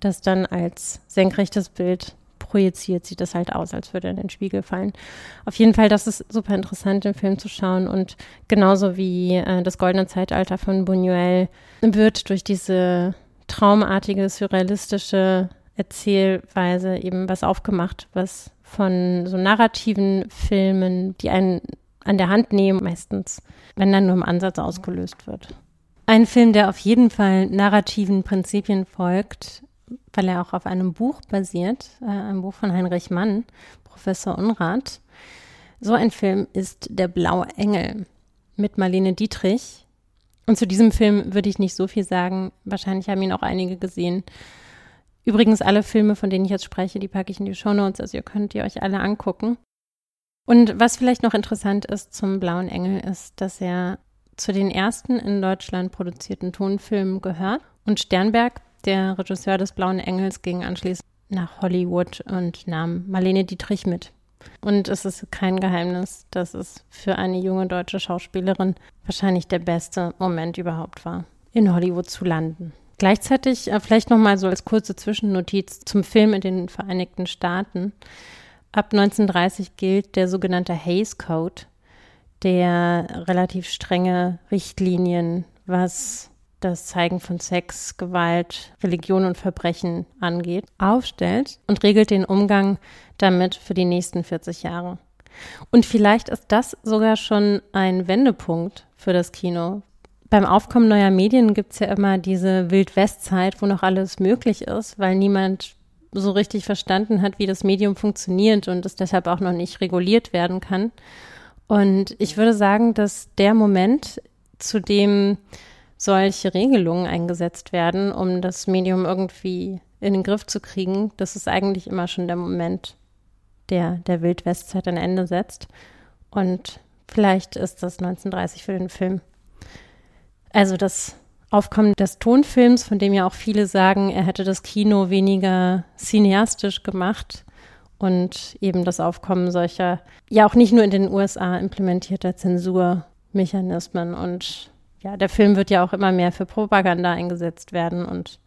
das dann als senkrechtes Bild projiziert, sieht das halt aus, als würde er in den Spiegel fallen. Auf jeden Fall, das ist super interessant, den Film zu schauen. Und genauso wie äh, das goldene Zeitalter von Buñuel wird durch diese traumartige, surrealistische Erzählweise eben was aufgemacht, was von so narrativen Filmen, die einen an der Hand nehmen, meistens, wenn dann nur im Ansatz ausgelöst wird. Ein Film, der auf jeden Fall narrativen Prinzipien folgt, weil er auch auf einem Buch basiert, äh, ein Buch von Heinrich Mann, Professor Unrat. So ein Film ist Der blaue Engel mit Marlene Dietrich. Und zu diesem Film würde ich nicht so viel sagen. Wahrscheinlich haben ihn auch einige gesehen. Übrigens, alle Filme, von denen ich jetzt spreche, die packe ich in die Show Notes, also ihr könnt die euch alle angucken. Und was vielleicht noch interessant ist zum Blauen Engel, ist, dass er zu den ersten in Deutschland produzierten Tonfilmen gehört. Und Sternberg, der Regisseur des Blauen Engels, ging anschließend nach Hollywood und nahm Marlene Dietrich mit. Und es ist kein Geheimnis, dass es für eine junge deutsche Schauspielerin wahrscheinlich der beste Moment überhaupt war, in Hollywood zu landen. Gleichzeitig äh, vielleicht noch mal so als kurze Zwischennotiz zum Film in den Vereinigten Staaten. Ab 1930 gilt der sogenannte Hays Code, der relativ strenge Richtlinien, was das Zeigen von Sex, Gewalt, Religion und Verbrechen angeht, aufstellt und regelt den Umgang damit für die nächsten 40 Jahre. Und vielleicht ist das sogar schon ein Wendepunkt für das Kino, beim Aufkommen neuer Medien gibt es ja immer diese Wild-West-Zeit, wo noch alles möglich ist, weil niemand so richtig verstanden hat, wie das Medium funktioniert und es deshalb auch noch nicht reguliert werden kann. Und ich würde sagen, dass der Moment, zu dem solche Regelungen eingesetzt werden, um das Medium irgendwie in den Griff zu kriegen, das ist eigentlich immer schon der Moment, der der Wild-West-Zeit ein Ende setzt. Und vielleicht ist das 1930 für den Film also das Aufkommen des Tonfilms, von dem ja auch viele sagen, er hätte das Kino weniger cineastisch gemacht und eben das Aufkommen solcher, ja auch nicht nur in den USA implementierter Zensurmechanismen und ja, der Film wird ja auch immer mehr für Propaganda eingesetzt werden und,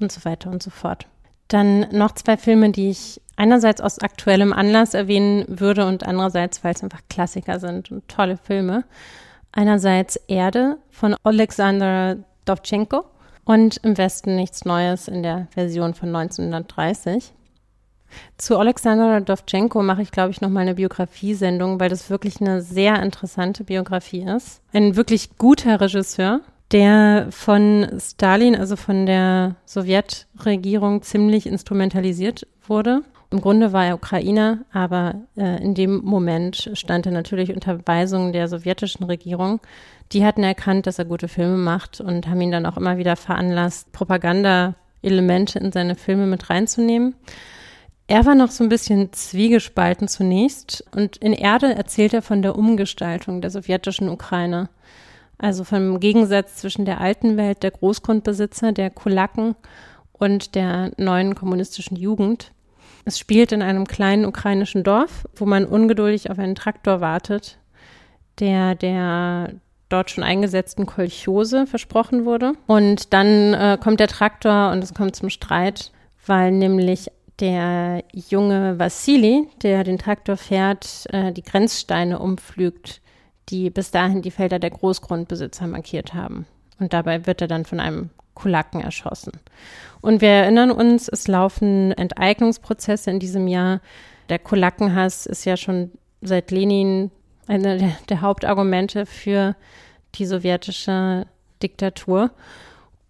und so weiter und so fort. Dann noch zwei Filme, die ich einerseits aus aktuellem Anlass erwähnen würde und andererseits, weil es einfach Klassiker sind und tolle Filme. Einerseits Erde von Alexander Dovchenko und im Westen nichts Neues in der Version von 1930. Zu Alexander Dovchenko mache ich, glaube ich, nochmal eine Biografiesendung, weil das wirklich eine sehr interessante Biografie ist. Ein wirklich guter Regisseur, der von Stalin, also von der Sowjetregierung, ziemlich instrumentalisiert wurde. Im Grunde war er Ukrainer, aber äh, in dem Moment stand er natürlich unter Weisung der sowjetischen Regierung. Die hatten erkannt, dass er gute Filme macht und haben ihn dann auch immer wieder veranlasst, Propaganda-Elemente in seine Filme mit reinzunehmen. Er war noch so ein bisschen zwiegespalten zunächst und in Erde erzählt er von der Umgestaltung der sowjetischen Ukraine. Also vom Gegensatz zwischen der alten Welt der Großgrundbesitzer, der Kulaken und der neuen kommunistischen Jugend. Es spielt in einem kleinen ukrainischen Dorf, wo man ungeduldig auf einen Traktor wartet, der der dort schon eingesetzten Kolchose versprochen wurde. Und dann äh, kommt der Traktor und es kommt zum Streit, weil nämlich der junge Vassili, der den Traktor fährt, äh, die Grenzsteine umflügt, die bis dahin die Felder der Großgrundbesitzer markiert haben. Und dabei wird er dann von einem Kulaken erschossen. Und wir erinnern uns, es laufen Enteignungsprozesse in diesem Jahr. Der Kulakenhass ist ja schon seit Lenin einer der, der Hauptargumente für die sowjetische Diktatur.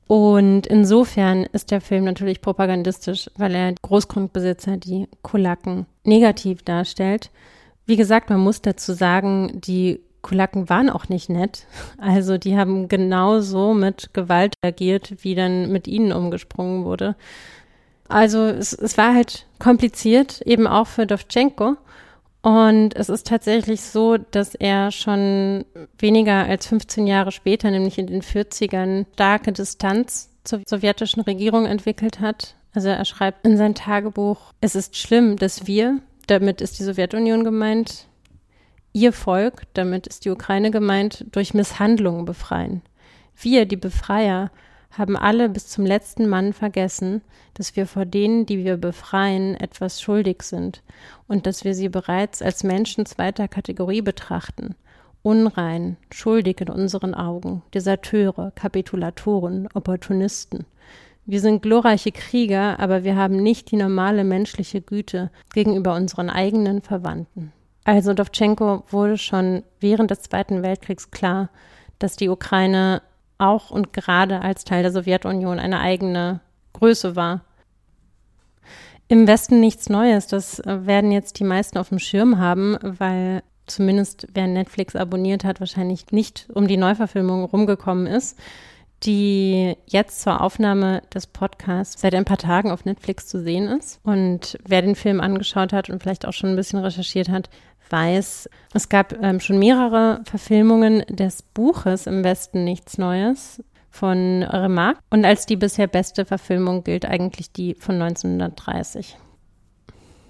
Und insofern ist der Film natürlich propagandistisch, weil er Großgrundbesitzer, die Kulaken, negativ darstellt. Wie gesagt, man muss dazu sagen, die Kulaken waren auch nicht nett. Also die haben genauso mit Gewalt agiert, wie dann mit ihnen umgesprungen wurde. Also es, es war halt kompliziert, eben auch für Dovchenko. Und es ist tatsächlich so, dass er schon weniger als 15 Jahre später, nämlich in den 40ern, starke Distanz zur sowjetischen Regierung entwickelt hat. Also er schreibt in sein Tagebuch, es ist schlimm, dass wir, damit ist die Sowjetunion gemeint, ihr Volk, damit ist die Ukraine gemeint, durch Misshandlungen befreien. Wir, die Befreier, haben alle bis zum letzten Mann vergessen, dass wir vor denen, die wir befreien, etwas schuldig sind und dass wir sie bereits als Menschen zweiter Kategorie betrachten, unrein, schuldig in unseren Augen, Deserteure, Kapitulatoren, Opportunisten. Wir sind glorreiche Krieger, aber wir haben nicht die normale menschliche Güte gegenüber unseren eigenen Verwandten. Also Dovchenko wurde schon während des Zweiten Weltkriegs klar, dass die Ukraine auch und gerade als Teil der Sowjetunion eine eigene Größe war. Im Westen nichts Neues, das äh, werden jetzt die meisten auf dem Schirm haben, weil zumindest wer Netflix abonniert hat, wahrscheinlich nicht um die Neuverfilmung rumgekommen ist, die jetzt zur Aufnahme des Podcasts seit ein paar Tagen auf Netflix zu sehen ist. Und wer den Film angeschaut hat und vielleicht auch schon ein bisschen recherchiert hat, weiß, es gab ähm, schon mehrere Verfilmungen des Buches Im Westen nichts Neues von Remarque. Und als die bisher beste Verfilmung gilt eigentlich die von 1930.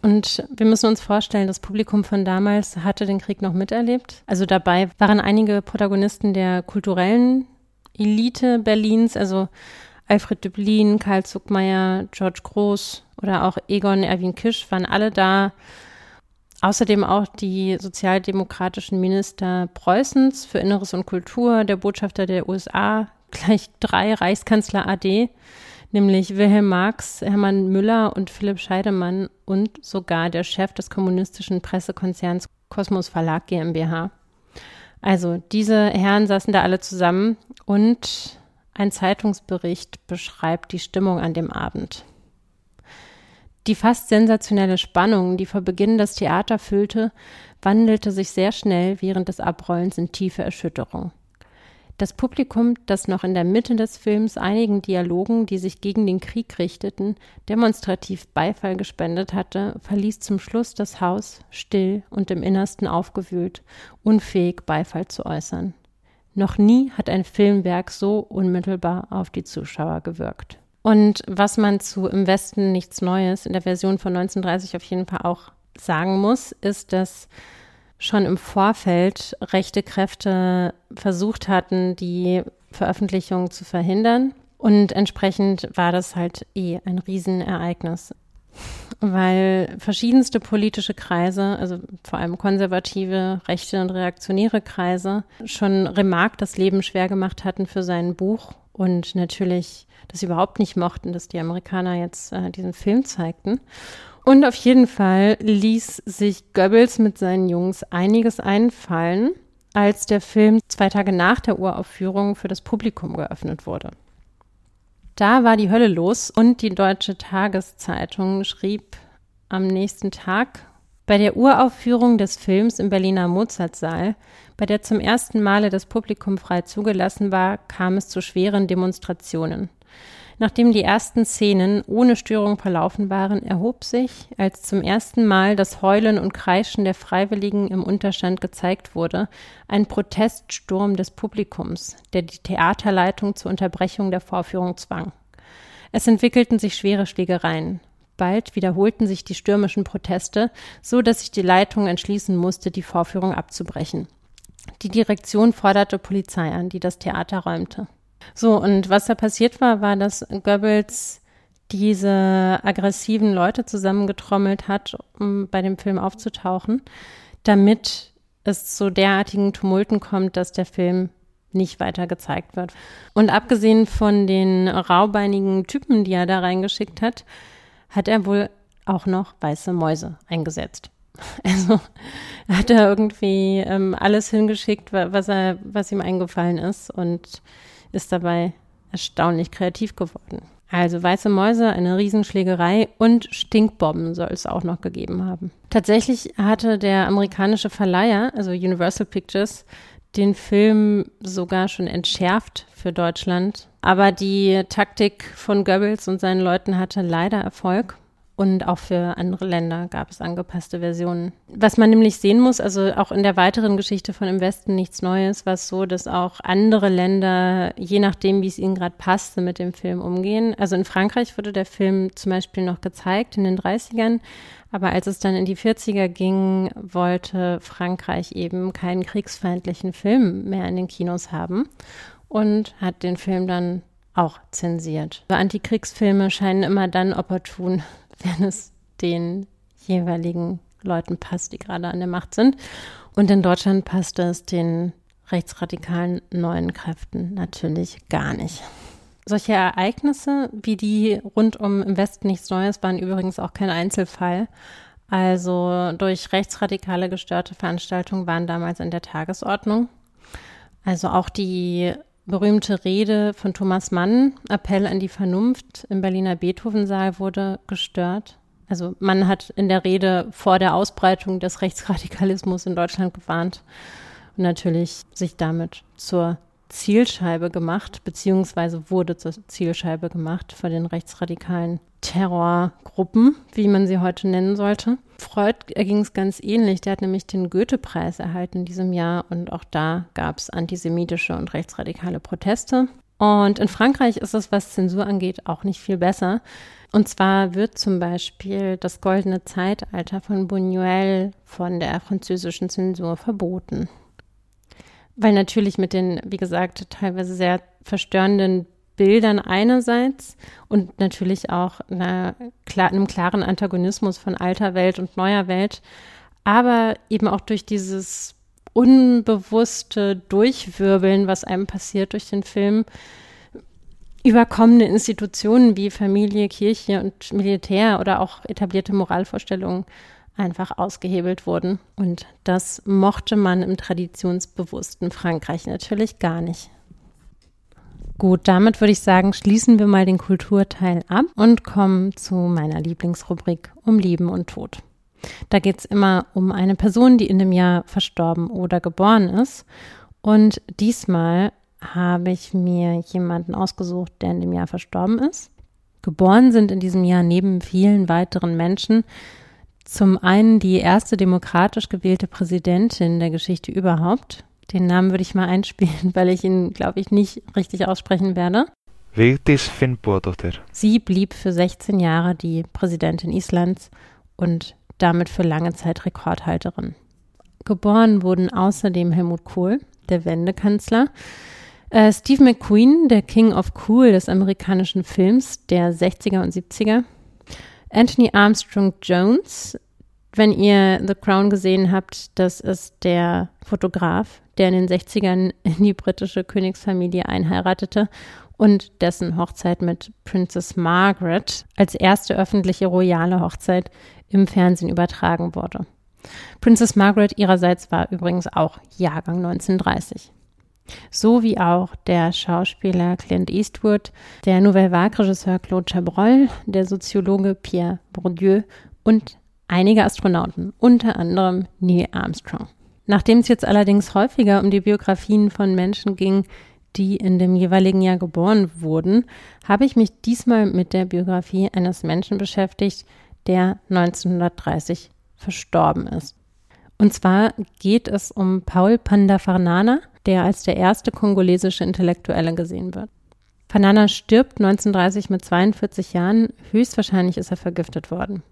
Und wir müssen uns vorstellen, das Publikum von damals hatte den Krieg noch miterlebt. Also dabei waren einige Protagonisten der kulturellen Elite Berlins, also Alfred Döblin, Karl Zuckmeier, George Groß oder auch Egon Erwin Kisch waren alle da Außerdem auch die sozialdemokratischen Minister Preußens für Inneres und Kultur, der Botschafter der USA, gleich drei Reichskanzler AD, nämlich Wilhelm Marx, Hermann Müller und Philipp Scheidemann und sogar der Chef des kommunistischen Pressekonzerns Kosmos Verlag GmbH. Also diese Herren saßen da alle zusammen und ein Zeitungsbericht beschreibt die Stimmung an dem Abend. Die fast sensationelle Spannung, die vor Beginn das Theater füllte, wandelte sich sehr schnell während des Abrollens in tiefe Erschütterung. Das Publikum, das noch in der Mitte des Films einigen Dialogen, die sich gegen den Krieg richteten, demonstrativ Beifall gespendet hatte, verließ zum Schluss das Haus still und im Innersten aufgewühlt, unfähig Beifall zu äußern. Noch nie hat ein Filmwerk so unmittelbar auf die Zuschauer gewirkt. Und was man zu Im Westen nichts Neues in der Version von 1930 auf jeden Fall auch sagen muss, ist, dass schon im Vorfeld rechte Kräfte versucht hatten, die Veröffentlichung zu verhindern. Und entsprechend war das halt eh ein Riesenereignis weil verschiedenste politische Kreise, also vor allem konservative, rechte und reaktionäre Kreise, schon Remarque das Leben schwer gemacht hatten für sein Buch und natürlich das überhaupt nicht mochten, dass die Amerikaner jetzt äh, diesen Film zeigten. Und auf jeden Fall ließ sich Goebbels mit seinen Jungs einiges einfallen, als der Film zwei Tage nach der Uraufführung für das Publikum geöffnet wurde. Da war die Hölle los und die Deutsche Tageszeitung schrieb am nächsten Tag, bei der Uraufführung des Films im Berliner Mozartsaal, bei der zum ersten Male das Publikum frei zugelassen war, kam es zu schweren Demonstrationen. Nachdem die ersten Szenen ohne Störung verlaufen waren, erhob sich, als zum ersten Mal das Heulen und Kreischen der Freiwilligen im Unterstand gezeigt wurde, ein Proteststurm des Publikums, der die Theaterleitung zur Unterbrechung der Vorführung zwang. Es entwickelten sich schwere Schlägereien. Bald wiederholten sich die stürmischen Proteste, so dass sich die Leitung entschließen musste, die Vorführung abzubrechen. Die Direktion forderte Polizei an, die das Theater räumte. So, und was da passiert war, war, dass Goebbels diese aggressiven Leute zusammengetrommelt hat, um bei dem Film aufzutauchen, damit es zu derartigen Tumulten kommt, dass der Film nicht weiter gezeigt wird. Und abgesehen von den raubeinigen Typen, die er da reingeschickt hat, hat er wohl auch noch weiße Mäuse eingesetzt. Also hat er irgendwie ähm, alles hingeschickt, was er, was ihm eingefallen ist und ist dabei erstaunlich kreativ geworden. Also weiße Mäuse, eine Riesenschlägerei und Stinkbomben soll es auch noch gegeben haben. Tatsächlich hatte der amerikanische Verleiher, also Universal Pictures, den Film sogar schon entschärft für Deutschland. Aber die Taktik von Goebbels und seinen Leuten hatte leider Erfolg. Und auch für andere Länder gab es angepasste Versionen. Was man nämlich sehen muss, also auch in der weiteren Geschichte von Im Westen nichts Neues, war es so, dass auch andere Länder, je nachdem, wie es ihnen gerade passte, mit dem Film umgehen. Also in Frankreich wurde der Film zum Beispiel noch gezeigt in den 30ern. Aber als es dann in die 40er ging, wollte Frankreich eben keinen kriegsfeindlichen Film mehr in den Kinos haben und hat den Film dann auch zensiert. Antikriegsfilme scheinen immer dann opportun, wenn es den jeweiligen Leuten passt, die gerade an der Macht sind. Und in Deutschland passt es den rechtsradikalen neuen Kräften natürlich gar nicht. Solche Ereignisse wie die rund um im Westen nichts Neues waren übrigens auch kein Einzelfall. Also durch rechtsradikale gestörte Veranstaltungen waren damals in der Tagesordnung. Also auch die berühmte Rede von Thomas Mann, Appell an die Vernunft im Berliner Beethovensaal wurde gestört. Also Mann hat in der Rede vor der Ausbreitung des Rechtsradikalismus in Deutschland gewarnt und natürlich sich damit zur Zielscheibe gemacht, beziehungsweise wurde zur Zielscheibe gemacht für den rechtsradikalen Terrorgruppen, wie man sie heute nennen sollte. Freud erging es ganz ähnlich. Der hat nämlich den Goethe-Preis erhalten in diesem Jahr und auch da gab es antisemitische und rechtsradikale Proteste. Und in Frankreich ist es, was Zensur angeht, auch nicht viel besser. Und zwar wird zum Beispiel das goldene Zeitalter von Buñuel von der französischen Zensur verboten. Weil natürlich mit den, wie gesagt, teilweise sehr verstörenden Bildern einerseits und natürlich auch einer, einem klaren Antagonismus von alter Welt und neuer Welt, aber eben auch durch dieses unbewusste Durchwirbeln, was einem passiert durch den Film, überkommene Institutionen wie Familie, Kirche und Militär oder auch etablierte Moralvorstellungen einfach ausgehebelt wurden. Und das mochte man im traditionsbewussten Frankreich natürlich gar nicht. Gut, damit würde ich sagen, schließen wir mal den Kulturteil ab und kommen zu meiner Lieblingsrubrik um Leben und Tod. Da geht es immer um eine Person, die in dem Jahr verstorben oder geboren ist. Und diesmal habe ich mir jemanden ausgesucht, der in dem Jahr verstorben ist. Geboren sind in diesem Jahr neben vielen weiteren Menschen zum einen die erste demokratisch gewählte Präsidentin der Geschichte überhaupt, den Namen würde ich mal einspielen, weil ich ihn, glaube ich, nicht richtig aussprechen werde. Vigdis. Sie blieb für 16 Jahre die Präsidentin Islands und damit für lange Zeit Rekordhalterin. Geboren wurden außerdem Helmut Kohl, der Wendekanzler, Äh, Steve McQueen, der King of Cool des amerikanischen Films der 60er und 70er. Anthony Armstrong Jones, wenn ihr The Crown gesehen habt, das ist der Fotograf, der in den 60ern in die britische Königsfamilie einheiratete und dessen Hochzeit mit Princess Margaret als erste öffentliche royale Hochzeit im Fernsehen übertragen wurde. Princess Margaret ihrerseits war übrigens auch Jahrgang 1930. So wie auch der Schauspieler Clint Eastwood, der Nouvelle Vague-Regisseur Claude Chabrol, der Soziologe Pierre Bourdieu und einige Astronauten, unter anderem Neil Armstrong. Nachdem es jetzt allerdings häufiger um die Biografien von Menschen ging, die in dem jeweiligen Jahr geboren wurden, habe ich mich diesmal mit der Biografie eines Menschen beschäftigt, der 1930 verstorben ist. Und zwar geht es um Paul Pandafarnana, der als der erste kongolesische Intellektuelle gesehen wird. Fanana stirbt 1930 mit 42 Jahren. Höchstwahrscheinlich ist er vergiftet worden.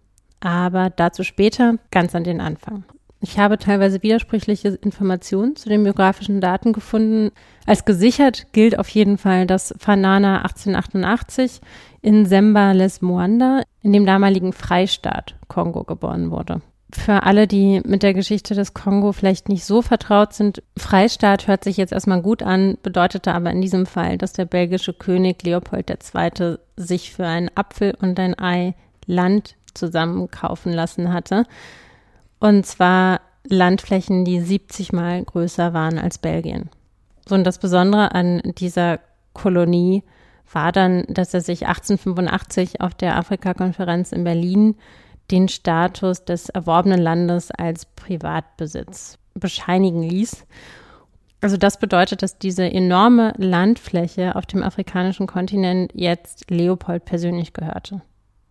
Aber dazu später, ganz an den Anfang. Ich habe teilweise widersprüchliche Informationen zu den biografischen Daten gefunden. Als gesichert gilt auf jeden Fall, dass Fanana 1888 in Semba les Moanda in dem damaligen Freistaat Kongo geboren wurde für alle, die mit der Geschichte des Kongo vielleicht nicht so vertraut sind, Freistaat hört sich jetzt erstmal gut an, bedeutete aber in diesem Fall, dass der belgische König Leopold II. sich für einen Apfel und ein Ei Land zusammenkaufen lassen hatte. Und zwar Landflächen, die 70 mal größer waren als Belgien. So, und das Besondere an dieser Kolonie war dann, dass er sich 1885 auf der Afrikakonferenz in Berlin den Status des erworbenen Landes als Privatbesitz bescheinigen ließ. Also das bedeutet, dass diese enorme Landfläche auf dem afrikanischen Kontinent jetzt Leopold persönlich gehörte.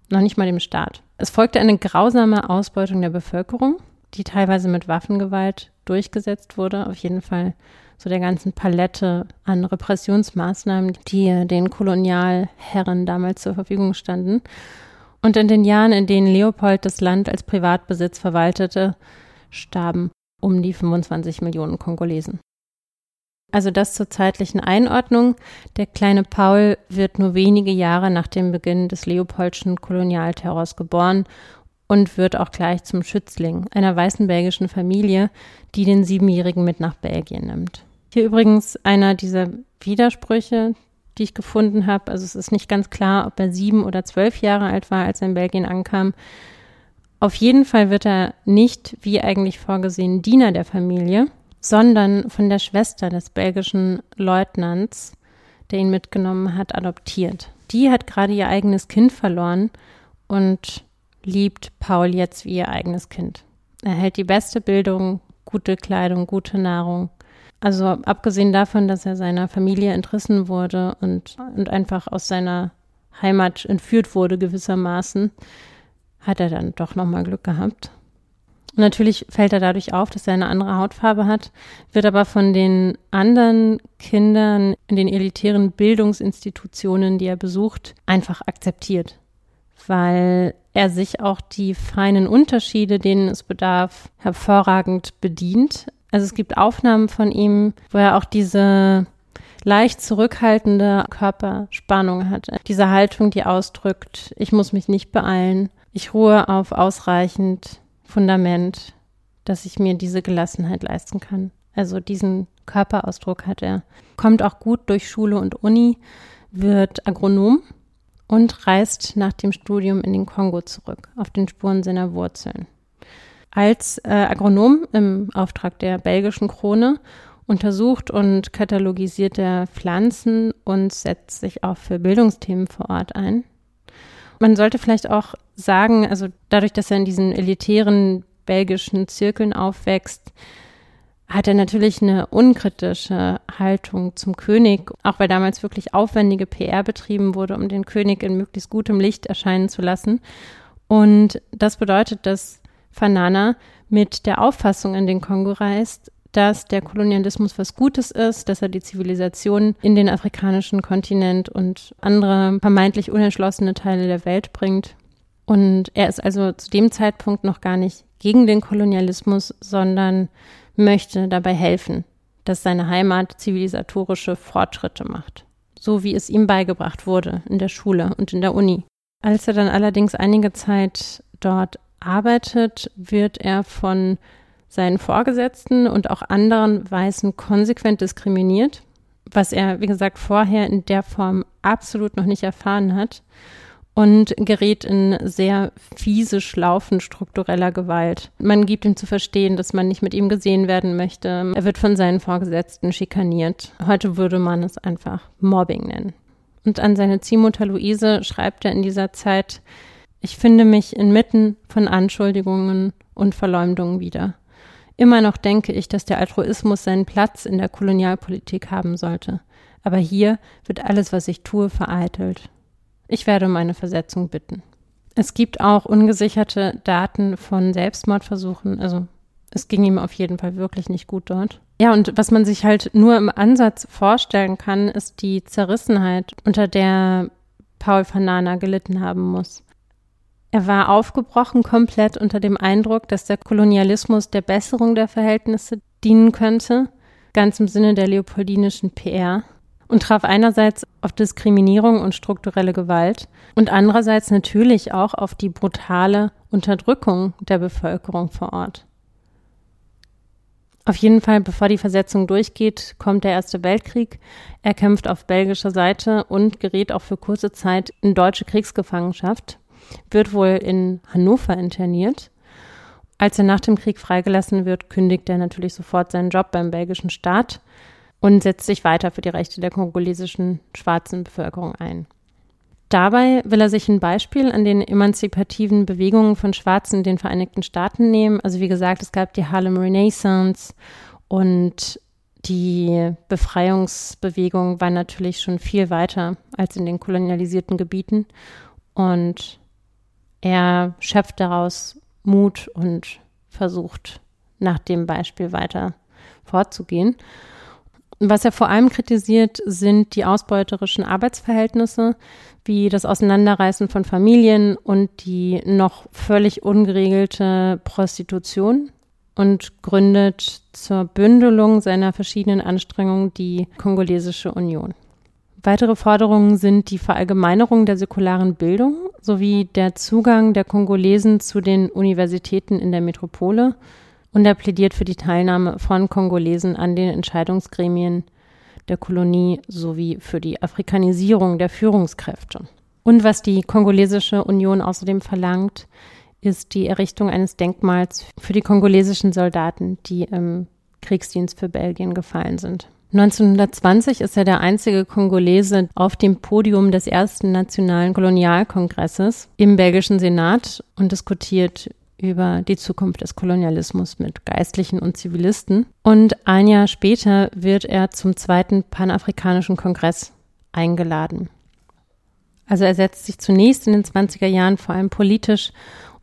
Noch nicht mal dem Staat. Es folgte eine grausame Ausbeutung der Bevölkerung, die teilweise mit Waffengewalt durchgesetzt wurde. Auf jeden Fall so der ganzen Palette an Repressionsmaßnahmen, die den Kolonialherren damals zur Verfügung standen. Und in den Jahren, in denen Leopold das Land als Privatbesitz verwaltete, starben um die 25 Millionen Kongolesen. Also das zur zeitlichen Einordnung. Der kleine Paul wird nur wenige Jahre nach dem Beginn des Leopoldschen Kolonialterrors geboren und wird auch gleich zum Schützling einer weißen belgischen Familie, die den Siebenjährigen mit nach Belgien nimmt. Hier übrigens einer dieser Widersprüche, die ich gefunden habe. Also es ist nicht ganz klar, ob er sieben oder zwölf Jahre alt war, als er in Belgien ankam. Auf jeden Fall wird er nicht, wie eigentlich vorgesehen, Diener der Familie, sondern von der Schwester des belgischen Leutnants, der ihn mitgenommen hat, adoptiert. Die hat gerade ihr eigenes Kind verloren und liebt Paul jetzt wie ihr eigenes Kind. Er hält die beste Bildung, gute Kleidung, gute Nahrung also abgesehen davon, dass er seiner Familie entrissen wurde und, und einfach aus seiner Heimat entführt wurde gewissermaßen, hat er dann doch nochmal Glück gehabt. Und natürlich fällt er dadurch auf, dass er eine andere Hautfarbe hat, wird aber von den anderen Kindern in den elitären Bildungsinstitutionen, die er besucht, einfach akzeptiert, weil er sich auch die feinen Unterschiede, denen es bedarf, hervorragend bedient, also es gibt Aufnahmen von ihm, wo er auch diese leicht zurückhaltende Körperspannung hat. Diese Haltung, die ausdrückt, ich muss mich nicht beeilen, ich ruhe auf ausreichend Fundament, dass ich mir diese Gelassenheit leisten kann. Also diesen Körperausdruck hat er. Kommt auch gut durch Schule und Uni, wird Agronom und reist nach dem Studium in den Kongo zurück, auf den Spuren seiner Wurzeln als äh, Agronom im Auftrag der belgischen Krone untersucht und katalogisiert er Pflanzen und setzt sich auch für Bildungsthemen vor Ort ein. Man sollte vielleicht auch sagen, also dadurch, dass er in diesen elitären belgischen Zirkeln aufwächst, hat er natürlich eine unkritische Haltung zum König, auch weil damals wirklich aufwendige PR betrieben wurde, um den König in möglichst gutem Licht erscheinen zu lassen. Und das bedeutet, dass Fanana mit der Auffassung in den Kongo reist, dass der Kolonialismus was Gutes ist, dass er die Zivilisation in den afrikanischen Kontinent und andere vermeintlich unentschlossene Teile der Welt bringt. Und er ist also zu dem Zeitpunkt noch gar nicht gegen den Kolonialismus, sondern möchte dabei helfen, dass seine Heimat zivilisatorische Fortschritte macht, so wie es ihm beigebracht wurde in der Schule und in der Uni. Als er dann allerdings einige Zeit dort arbeitet, wird er von seinen Vorgesetzten und auch anderen Weißen konsequent diskriminiert, was er, wie gesagt, vorher in der Form absolut noch nicht erfahren hat und gerät in sehr fiese Schlaufen struktureller Gewalt. Man gibt ihm zu verstehen, dass man nicht mit ihm gesehen werden möchte. Er wird von seinen Vorgesetzten schikaniert. Heute würde man es einfach Mobbing nennen. Und an seine Ziehmutter Luise schreibt er in dieser Zeit, ich finde mich inmitten von Anschuldigungen und Verleumdungen wieder. Immer noch denke ich, dass der Altruismus seinen Platz in der Kolonialpolitik haben sollte. Aber hier wird alles, was ich tue, vereitelt. Ich werde um eine Versetzung bitten. Es gibt auch ungesicherte Daten von Selbstmordversuchen. Also es ging ihm auf jeden Fall wirklich nicht gut dort. Ja, und was man sich halt nur im Ansatz vorstellen kann, ist die Zerrissenheit, unter der Paul Fanana gelitten haben muss. Er war aufgebrochen komplett unter dem Eindruck, dass der Kolonialismus der Besserung der Verhältnisse dienen könnte, ganz im Sinne der leopoldinischen PR und traf einerseits auf Diskriminierung und strukturelle Gewalt und andererseits natürlich auch auf die brutale Unterdrückung der Bevölkerung vor Ort. Auf jeden Fall, bevor die Versetzung durchgeht, kommt der Erste Weltkrieg. Er kämpft auf belgischer Seite und gerät auch für kurze Zeit in deutsche Kriegsgefangenschaft, wird wohl in Hannover interniert. Als er nach dem Krieg freigelassen wird, kündigt er natürlich sofort seinen Job beim belgischen Staat und setzt sich weiter für die Rechte der kongolesischen schwarzen Bevölkerung ein. Dabei will er sich ein Beispiel an den emanzipativen Bewegungen von Schwarzen in den Vereinigten Staaten nehmen. Also wie gesagt, es gab die Harlem Renaissance und die Befreiungsbewegung war natürlich schon viel weiter als in den kolonialisierten Gebieten. Und er schöpft daraus Mut und versucht nach dem Beispiel weiter vorzugehen. Was er vor allem kritisiert, sind die ausbeuterischen Arbeitsverhältnisse, wie das Auseinanderreißen von Familien und die noch völlig ungeregelte Prostitution und gründet zur Bündelung seiner verschiedenen Anstrengungen die Kongolesische Union. Weitere Forderungen sind die Verallgemeinerung der säkularen Bildung sowie der Zugang der Kongolesen zu den Universitäten in der Metropole und er plädiert für die Teilnahme von Kongolesen an den Entscheidungsgremien der Kolonie sowie für die Afrikanisierung der Führungskräfte. Und was die Kongolesische Union außerdem verlangt, ist die Errichtung eines Denkmals für die kongolesischen Soldaten, die im Kriegsdienst für Belgien gefallen sind. 1920 ist er der einzige Kongolese auf dem Podium des ersten nationalen Kolonialkongresses im belgischen Senat und diskutiert über die Zukunft des Kolonialismus mit Geistlichen und Zivilisten. Und ein Jahr später wird er zum zweiten Panafrikanischen Kongress eingeladen. Also er setzt sich zunächst in den 20er Jahren vor allem politisch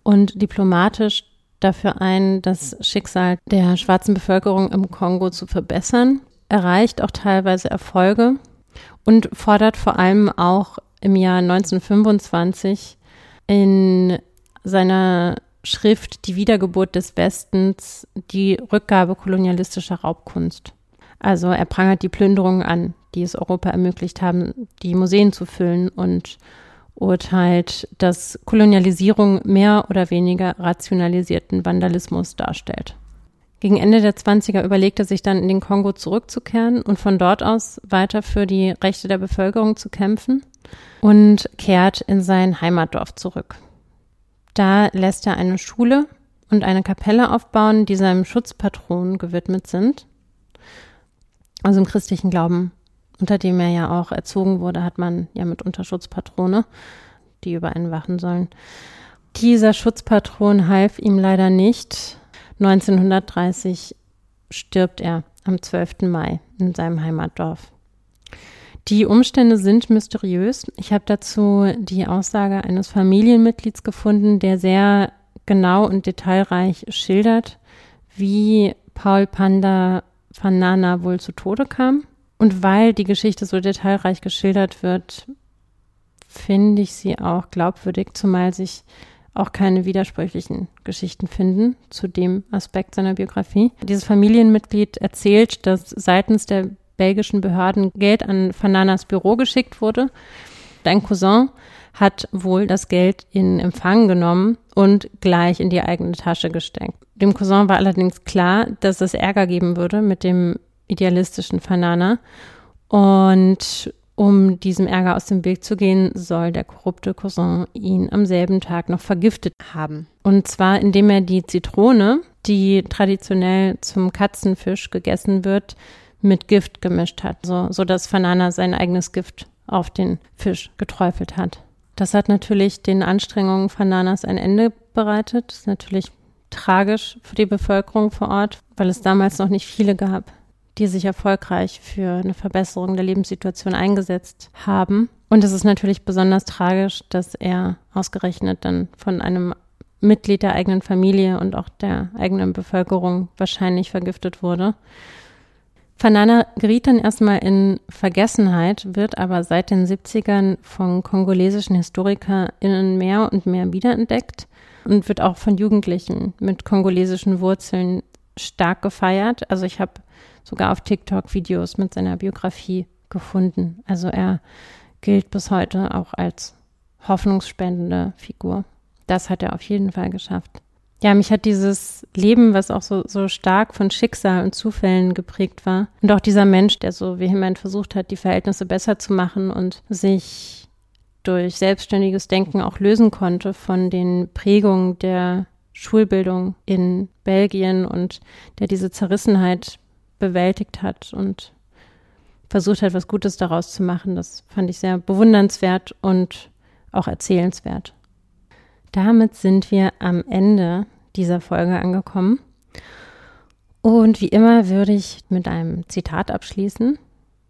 und diplomatisch dafür ein, das Schicksal der schwarzen Bevölkerung im Kongo zu verbessern, erreicht auch teilweise Erfolge und fordert vor allem auch im Jahr 1925 in seiner Schrift Die Wiedergeburt des Westens die Rückgabe kolonialistischer Raubkunst. Also er prangert die Plünderungen an, die es Europa ermöglicht haben, die Museen zu füllen und urteilt, dass Kolonialisierung mehr oder weniger rationalisierten Vandalismus darstellt. Gegen Ende der 20er überlegt er sich dann in den Kongo zurückzukehren und von dort aus weiter für die Rechte der Bevölkerung zu kämpfen und kehrt in sein Heimatdorf zurück. Da lässt er eine Schule und eine Kapelle aufbauen, die seinem Schutzpatron gewidmet sind. Also im christlichen Glauben, unter dem er ja auch erzogen wurde, hat man ja mitunter Schutzpatrone, die über einen wachen sollen. Dieser Schutzpatron half ihm leider nicht. 1930 stirbt er am 12. Mai in seinem Heimatdorf. Die Umstände sind mysteriös. Ich habe dazu die Aussage eines Familienmitglieds gefunden, der sehr genau und detailreich schildert, wie Paul Panda van Nana wohl zu Tode kam. Und weil die Geschichte so detailreich geschildert wird, finde ich sie auch glaubwürdig, zumal sich auch keine widersprüchlichen Geschichten finden zu dem Aspekt seiner Biografie. Dieses Familienmitglied erzählt, dass seitens der belgischen Behörden Geld an Fananas Büro geschickt wurde. Dein Cousin hat wohl das Geld in Empfang genommen und gleich in die eigene Tasche gesteckt. Dem Cousin war allerdings klar, dass es Ärger geben würde mit dem idealistischen Fanana. Und um diesem Ärger aus dem Weg zu gehen, soll der korrupte Cousin ihn am selben Tag noch vergiftet haben. Und zwar, indem er die Zitrone, die traditionell zum Katzenfisch gegessen wird, mit Gift gemischt hat, so, so dass Fanana sein eigenes Gift auf den Fisch geträufelt hat. Das hat natürlich den Anstrengungen Fananas ein Ende bereitet. Das ist natürlich tragisch für die Bevölkerung vor Ort, weil es damals noch nicht viele gab, die sich erfolgreich für eine Verbesserung der Lebenssituation eingesetzt haben. Und es ist natürlich besonders tragisch, dass er ausgerechnet dann von einem Mitglied der eigenen Familie und auch der eigenen Bevölkerung wahrscheinlich vergiftet wurde. Fanana geriet dann erstmal in Vergessenheit, wird aber seit den 70ern von kongolesischen HistorikerInnen mehr und mehr wiederentdeckt und wird auch von Jugendlichen mit kongolesischen Wurzeln stark gefeiert. Also ich habe sogar auf TikTok Videos mit seiner Biografie gefunden. Also er gilt bis heute auch als hoffnungsspendende Figur. Das hat er auf jeden Fall geschafft. Ja, mich hat dieses Leben, was auch so, so stark von Schicksal und Zufällen geprägt war. Und auch dieser Mensch, der so vehement versucht hat, die Verhältnisse besser zu machen und sich durch selbstständiges Denken auch lösen konnte von den Prägungen der Schulbildung in Belgien und der diese Zerrissenheit bewältigt hat und versucht hat, was Gutes daraus zu machen. Das fand ich sehr bewundernswert und auch erzählenswert. Damit sind wir am Ende dieser Folge angekommen. Und wie immer würde ich mit einem Zitat abschließen.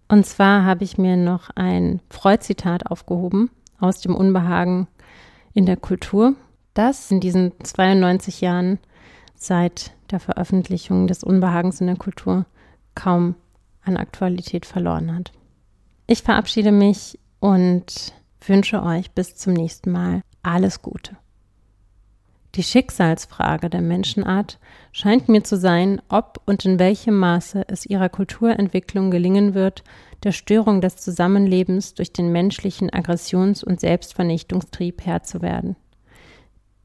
Und zwar habe ich mir noch ein Freud-Zitat aufgehoben aus dem Unbehagen in der Kultur, das in diesen 92 Jahren seit der Veröffentlichung des Unbehagens in der Kultur kaum an Aktualität verloren hat. Ich verabschiede mich und wünsche euch bis zum nächsten Mal alles Gute. Die Schicksalsfrage der Menschenart scheint mir zu sein, ob und in welchem Maße es ihrer Kulturentwicklung gelingen wird, der Störung des Zusammenlebens durch den menschlichen Aggressions- und Selbstvernichtungstrieb Herr zu werden.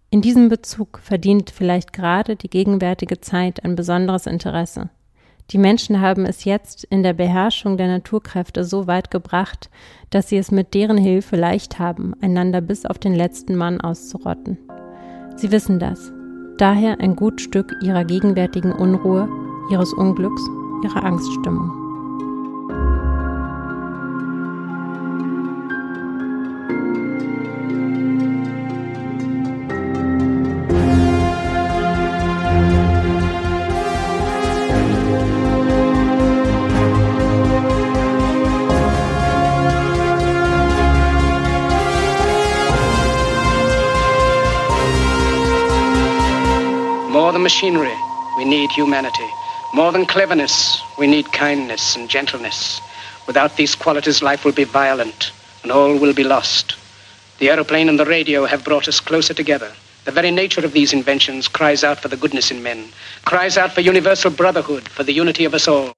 In diesem Bezug verdient vielleicht gerade die gegenwärtige Zeit ein besonderes Interesse. Die Menschen haben es jetzt in der Beherrschung der Naturkräfte so weit gebracht, dass sie es mit deren Hilfe leicht haben, einander bis auf den letzten Mann auszurotten. Sie wissen das. Daher ein gut Stück ihrer gegenwärtigen Unruhe, ihres Unglücks, ihrer Angststimmung. Than machinery, we need humanity. More than cleverness, we need kindness and gentleness. Without these qualities, life will be violent and all will be lost. The aeroplane and the radio have brought us closer together. The very nature of these inventions cries out for the goodness in men, cries out for universal brotherhood, for the unity of us all.